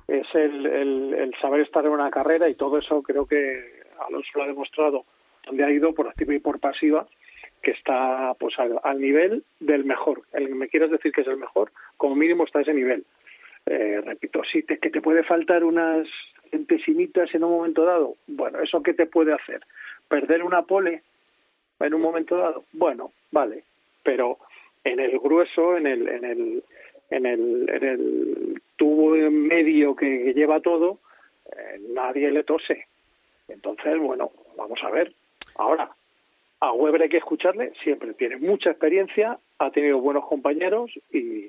T: Es el, el, el saber estar en una carrera y todo eso creo que Alonso lo ha demostrado donde ha ido por activa y por pasiva que está pues al, nivel del mejor. El que me quieras decir que es el mejor, como mínimo está a ese nivel. Eh, repito, sí, te, que te puede faltar unas centesimitas en un momento dado. Bueno, ¿eso qué te puede hacer? ¿Perder una pole en un momento dado? Bueno, vale, pero en el grueso, en el, en el, en el, en el tubo medio que, que lleva todo, eh, nadie le tose. Entonces, bueno, vamos a ver. Ahora, a Weber hay que escucharle, siempre tiene mucha experiencia, ha tenido buenos compañeros y,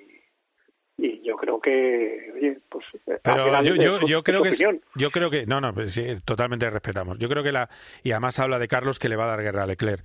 T: y yo creo que, oye, pues al
B: Pero yo, yo, creo que es- yo creo que no no pues sí, totalmente respetamos. Yo creo que la y además habla de Carlos que le va a dar guerra a Leclerc.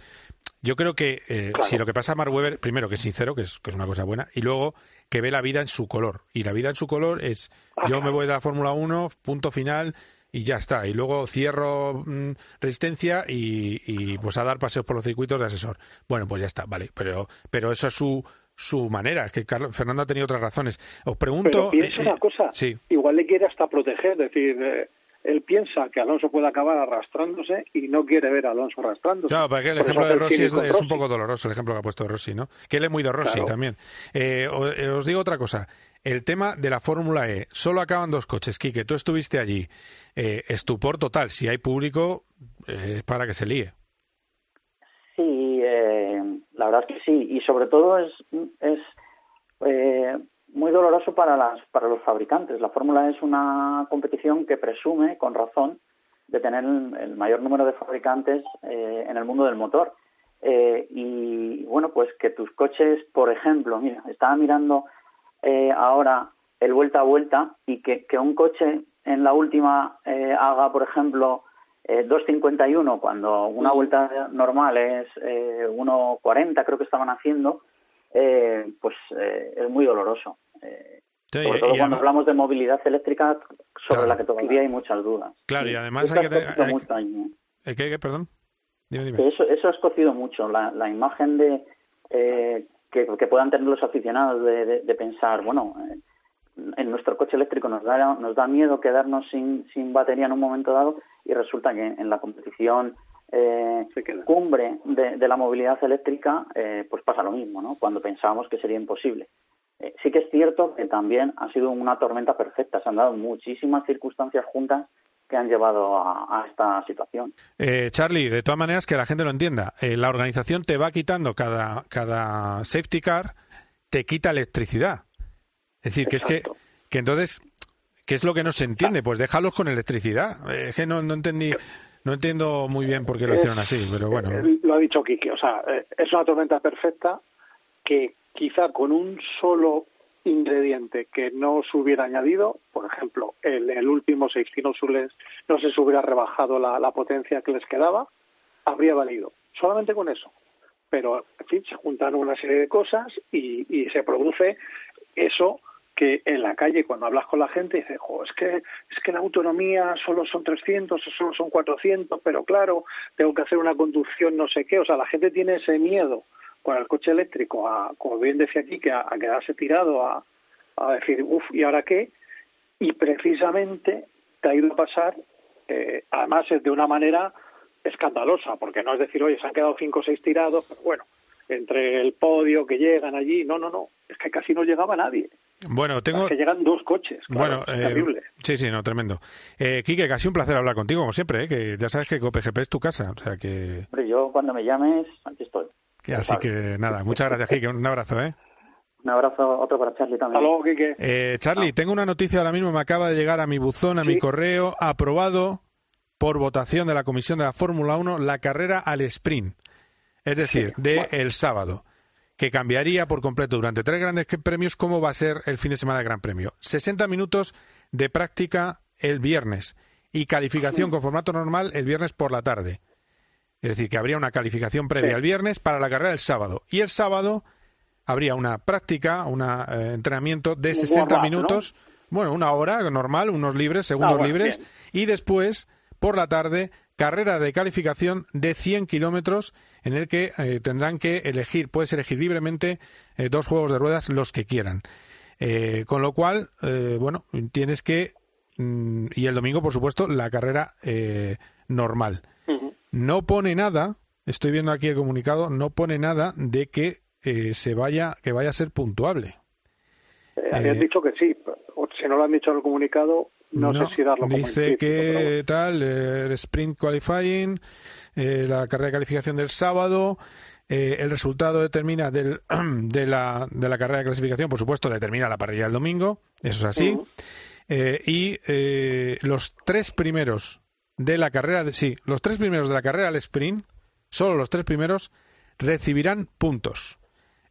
B: Yo creo que eh, si lo que pasa a Mark Webber primero que es sincero que es, que es una cosa buena y luego que ve la vida en su color. Y la vida en su color es yo me voy de la Fórmula 1 punto final y ya está y luego cierro mm, resistencia y, y, pues a dar paseos por los circuitos de asesor bueno pues ya está vale pero pero eso es su su manera es que Carlos, Fernando ha tenido otras razones os pregunto
T: Pero piensa
B: eh,
T: una cosa,
B: sí
T: igual le quiere hasta proteger, es decir, eh, él piensa que Alonso puede acabar arrastrándose y no quiere ver a Alonso arrastrándose.
B: Claro, porque el
T: Por
B: ejemplo de Rossi es, un poco doloroso, el ejemplo que ha puesto Rossi, ¿no? Que él es muy de Rossi
T: Claro.
B: también. Eh, eh, os digo otra cosa. El tema de la Fórmula E. Solo acaban dos coches. Quique, tú estuviste allí. Eh, estupor total. Si hay público, eh, es para que se líe.
S: Sí, eh, la verdad es que sí. Y sobre todo es, es eh, muy doloroso para, las, para los fabricantes. La Fórmula E es una competición que presume, con razón, de tener el, mayor número de fabricantes eh, en el mundo del motor. Eh, y bueno, pues que tus coches, por ejemplo, mira, estaba mirando eh, ahora el vuelta a vuelta y que, que un coche en la última eh, haga, por ejemplo, eh, 2.51 cuando una vuelta normal es eh, 1.40, creo que estaban haciendo, eh, pues eh, es muy doloroso. Eh,
B: Sí,
S: sobre
B: y
S: todo cuando
B: además-
S: hablamos de movilidad eléctrica, sobre
B: Claro.
S: la que todavía hay muchas dudas.
B: Claro, y además hay que tener- hay que-
S: ¿eh?
B: ¿Eh, ¿Qué, qué? Perdón. Dime, dime.
S: Que eso, eso ha escocido mucho, la, la imagen de eh, que, que puedan tener los aficionados de, de- de pensar, bueno, eh, en nuestro coche eléctrico nos da, nos da miedo quedarnos sin, sin batería en un momento dado y resulta que en la competición eh, cumbre de, de la movilidad eléctrica eh, pues pasa lo mismo, ¿no? Cuando pensábamos que sería imposible. Eh, sí que es cierto que también ha sido una tormenta perfecta, se han dado muchísimas circunstancias juntas que han llevado a, a esta situación.
B: Eh, Charlie, de todas maneras, que la gente lo entienda, eh, la organización te va quitando cada, cada safety car, te quita electricidad. Es decir, que es que, que entonces, ¿qué es lo que no se entiende? Pues déjalos con electricidad. Eh, es que no, no entendí, no entiendo muy bien por qué lo hicieron así, pero bueno.
T: Eh, Lo ha dicho Quique, o sea, es una tormenta perfecta que quizá con un solo ingrediente que no se hubiera añadido, por ejemplo, el, el último safety no, se les- no se hubiera rebajado la, potencia que les quedaba, habría valido. Solamente con eso. Pero, en fin, se juntaron una serie de cosas y, y se produce eso que en la calle cuando hablas con la gente dices, "Jo, es que es que la autonomía solo son 300 o solo son 400, pero claro, tengo que hacer una conducción no sé qué, o sea, la gente tiene ese miedo con el coche eléctrico a, como bien decía aquí, que a, a quedarse tirado a, a decir, uff, ¿y ahora qué? Y precisamente te ha ido a pasar, eh, además es de una manera escandalosa, porque no es decir, oye, se han quedado cinco o seis tirados, pero bueno, entre el podio que llegan allí, no, no, no, es que casi no llegaba nadie.
B: Bueno, tengo...
T: Es que llegan dos coches, claro,
B: Bueno,
T: es
B: eh,
T: terrible.
B: sí, sí, no, tremendo. Eh, Quique, casi un placer hablar contigo, como siempre, ¿eh? que ya sabes que COPGP es tu casa, o sea que...
S: Hombre, yo cuando me llames, aquí estoy.
B: Así que nada, muchas gracias, Quique, un abrazo, ¿eh?
S: Un abrazo, otro para Charlie también.
T: Hasta luego, Quique.
B: Eh, Charlie, tengo una noticia ahora mismo, me acaba de llegar a mi buzón, a mi correo, aprobado por votación de la Comisión de la Fórmula 1 la carrera al sprint, es decir, de el sábado, que cambiaría por completo durante tres grandes premios cómo va a ser el fin de semana del Gran Premio. 60 minutos de práctica el viernes y calificación con formato normal el viernes por la tarde. Es decir, que habría una calificación previa
T: Sí.
B: el viernes para la carrera del sábado. Y el sábado habría una práctica, un entrenamiento de
T: Un
B: 60
T: warm-up, ¿no?
B: minutos, bueno, una hora normal, unos libres, segundos
T: Ah, bueno,
B: libres,
T: bien.
B: y después, por la tarde, carrera de calificación de 100 kilómetros en el que eh, tendrán que elegir, puedes elegir libremente eh, dos juegos de ruedas, los que quieran. Eh, con lo cual, eh, bueno, tienes que, mm, y el domingo, por supuesto, la carrera eh, normal. No pone nada, estoy viendo aquí el comunicado, no pone nada de que eh, se vaya, que vaya a ser puntuable.
T: Eh, habían
B: Eh,
T: dicho que sí, si no lo han dicho en el comunicado, no, sé si darlo como
B: dice que tal, eh, el sprint qualifying, eh, la carrera de calificación del sábado, eh, el resultado determina del, de, la, de la carrera de clasificación, por supuesto, determina la parrilla del domingo, eso es así. Eh, y eh, los tres primeros de la carrera, de, sí, los tres primeros de la carrera al sprint, solo los tres primeros, recibirán puntos.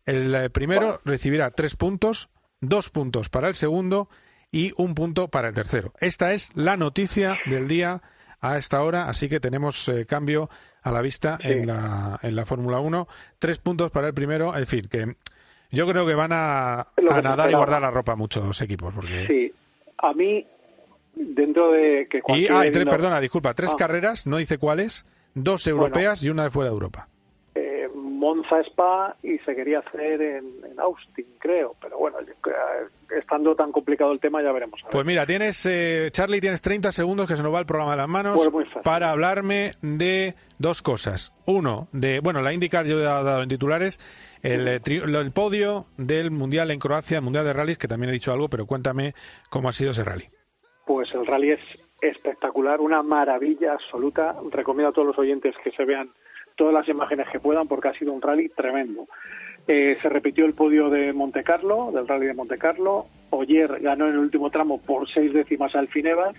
B: El eh, primero recibirá tres puntos, dos puntos para el segundo y un punto para el tercero. Esta es la noticia del día a esta hora, así que tenemos eh, cambio a la vista en la, en la Fórmula 1. Tres puntos para el primero, en fin, que yo creo que van a, nadar y guardar la ropa muchos equipos. Porque...
T: sí. A mí, dentro de que
B: Y,
T: cualquier...
B: ah, y tres,
T: no-
B: perdona, disculpa, tres
T: Ah.
B: carreras, no dice cuáles, dos
T: Bueno.
B: europeas y una de fuera de Europa.
T: eh, Monza Spa y se quería hacer en, en Austin, creo. Pero bueno, eh, estando tan complicado el tema, ya veremos. ver.
B: Pues mira, tienes, eh, Charlie, tienes 30 segundos que se nos va el programa de las manos
T: Pues
B: para hablarme de dos cosas. Uno, de, bueno, la IndyCar yo he dado en titulares, el, eh, tri- el podio del Mundial en Croacia, el Mundial de Rallys, que también he dicho algo, pero cuéntame cómo ha sido ese rally.
T: Pues el rally es espectacular, una maravilla absoluta. Recomiendo a todos los oyentes que se vean todas las imágenes que puedan porque ha sido un rally tremendo. Eh, se repitió el podio de Monte Carlo, del rally de Monte Carlo. Oyer ganó en el último tramo por seis décimas al Evans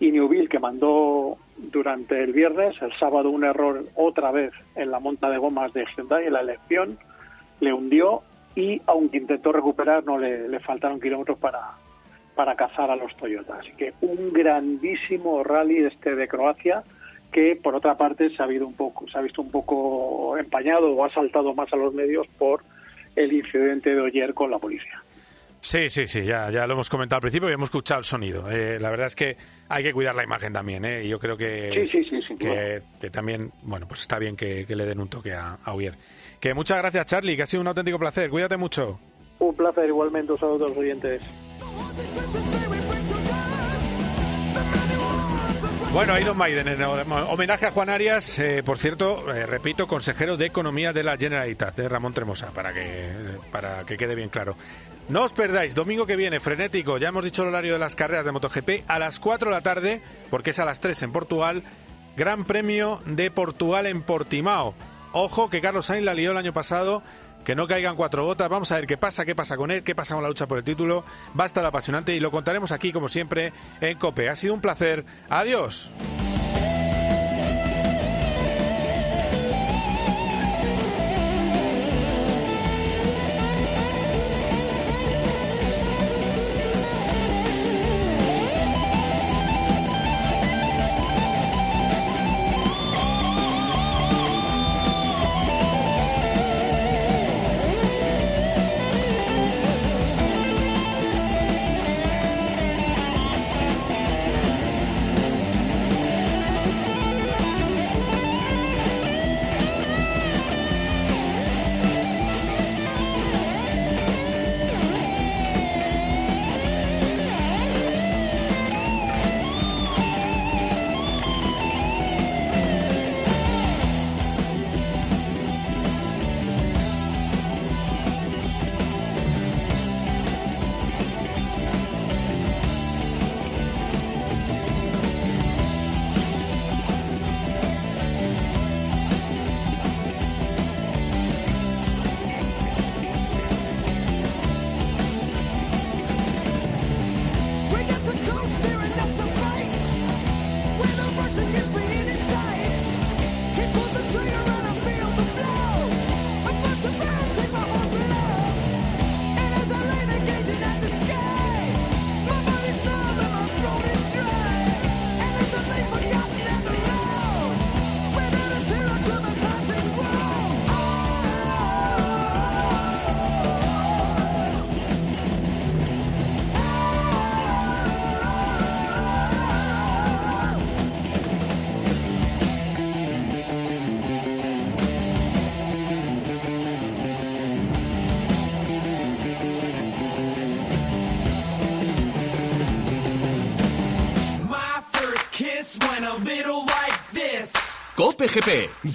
T: y Newville, que mandó durante el viernes, el sábado un error otra vez en la monta de gomas de Hyundai en la elección, le hundió y aunque intentó recuperar no le faltaron kilómetros para, para cazar a los Toyota. Así que un grandísimo rally este de Croacia que por otra parte se ha, habido un poco, se ha visto un poco empañado o ha saltado más a los medios por el incidente de ayer con la policía.
B: Sí, sí, sí, ya, ya lo hemos comentado al principio y hemos escuchado el sonido. Eh, la verdad es que hay que cuidar la imagen también, ¿eh? Yo creo que,
T: Sí, sí, sí,
B: que, que también, bueno, pues está bien que, que le den un toque a, a. Que muchas gracias, Charlie, que ha sido un auténtico placer. Cuídate mucho.
T: Un placer igualmente, un saludo a los oyentes.
B: Bueno, Iron Maiden, en homenaje a Juan Arias, eh, por cierto, eh, repito, consejero de Economía de la Generalitat, de Ramón Tremosa, para que, para que quede bien claro. No os perdáis, domingo que viene, frenético, ya hemos dicho el horario de las carreras de MotoGP, a las 4 de la tarde, porque es a las 3 en Portugal, Gran Premio de Portugal en Portimao. Ojo que Carlos Sainz la lió el año pasado que no caigan cuatro gotas. Vamos a ver qué pasa, qué pasa con él, qué pasa con la lucha por el título. Va a estar apasionante y lo contaremos aquí, como siempre, en COPE. Ha sido un placer. Adiós.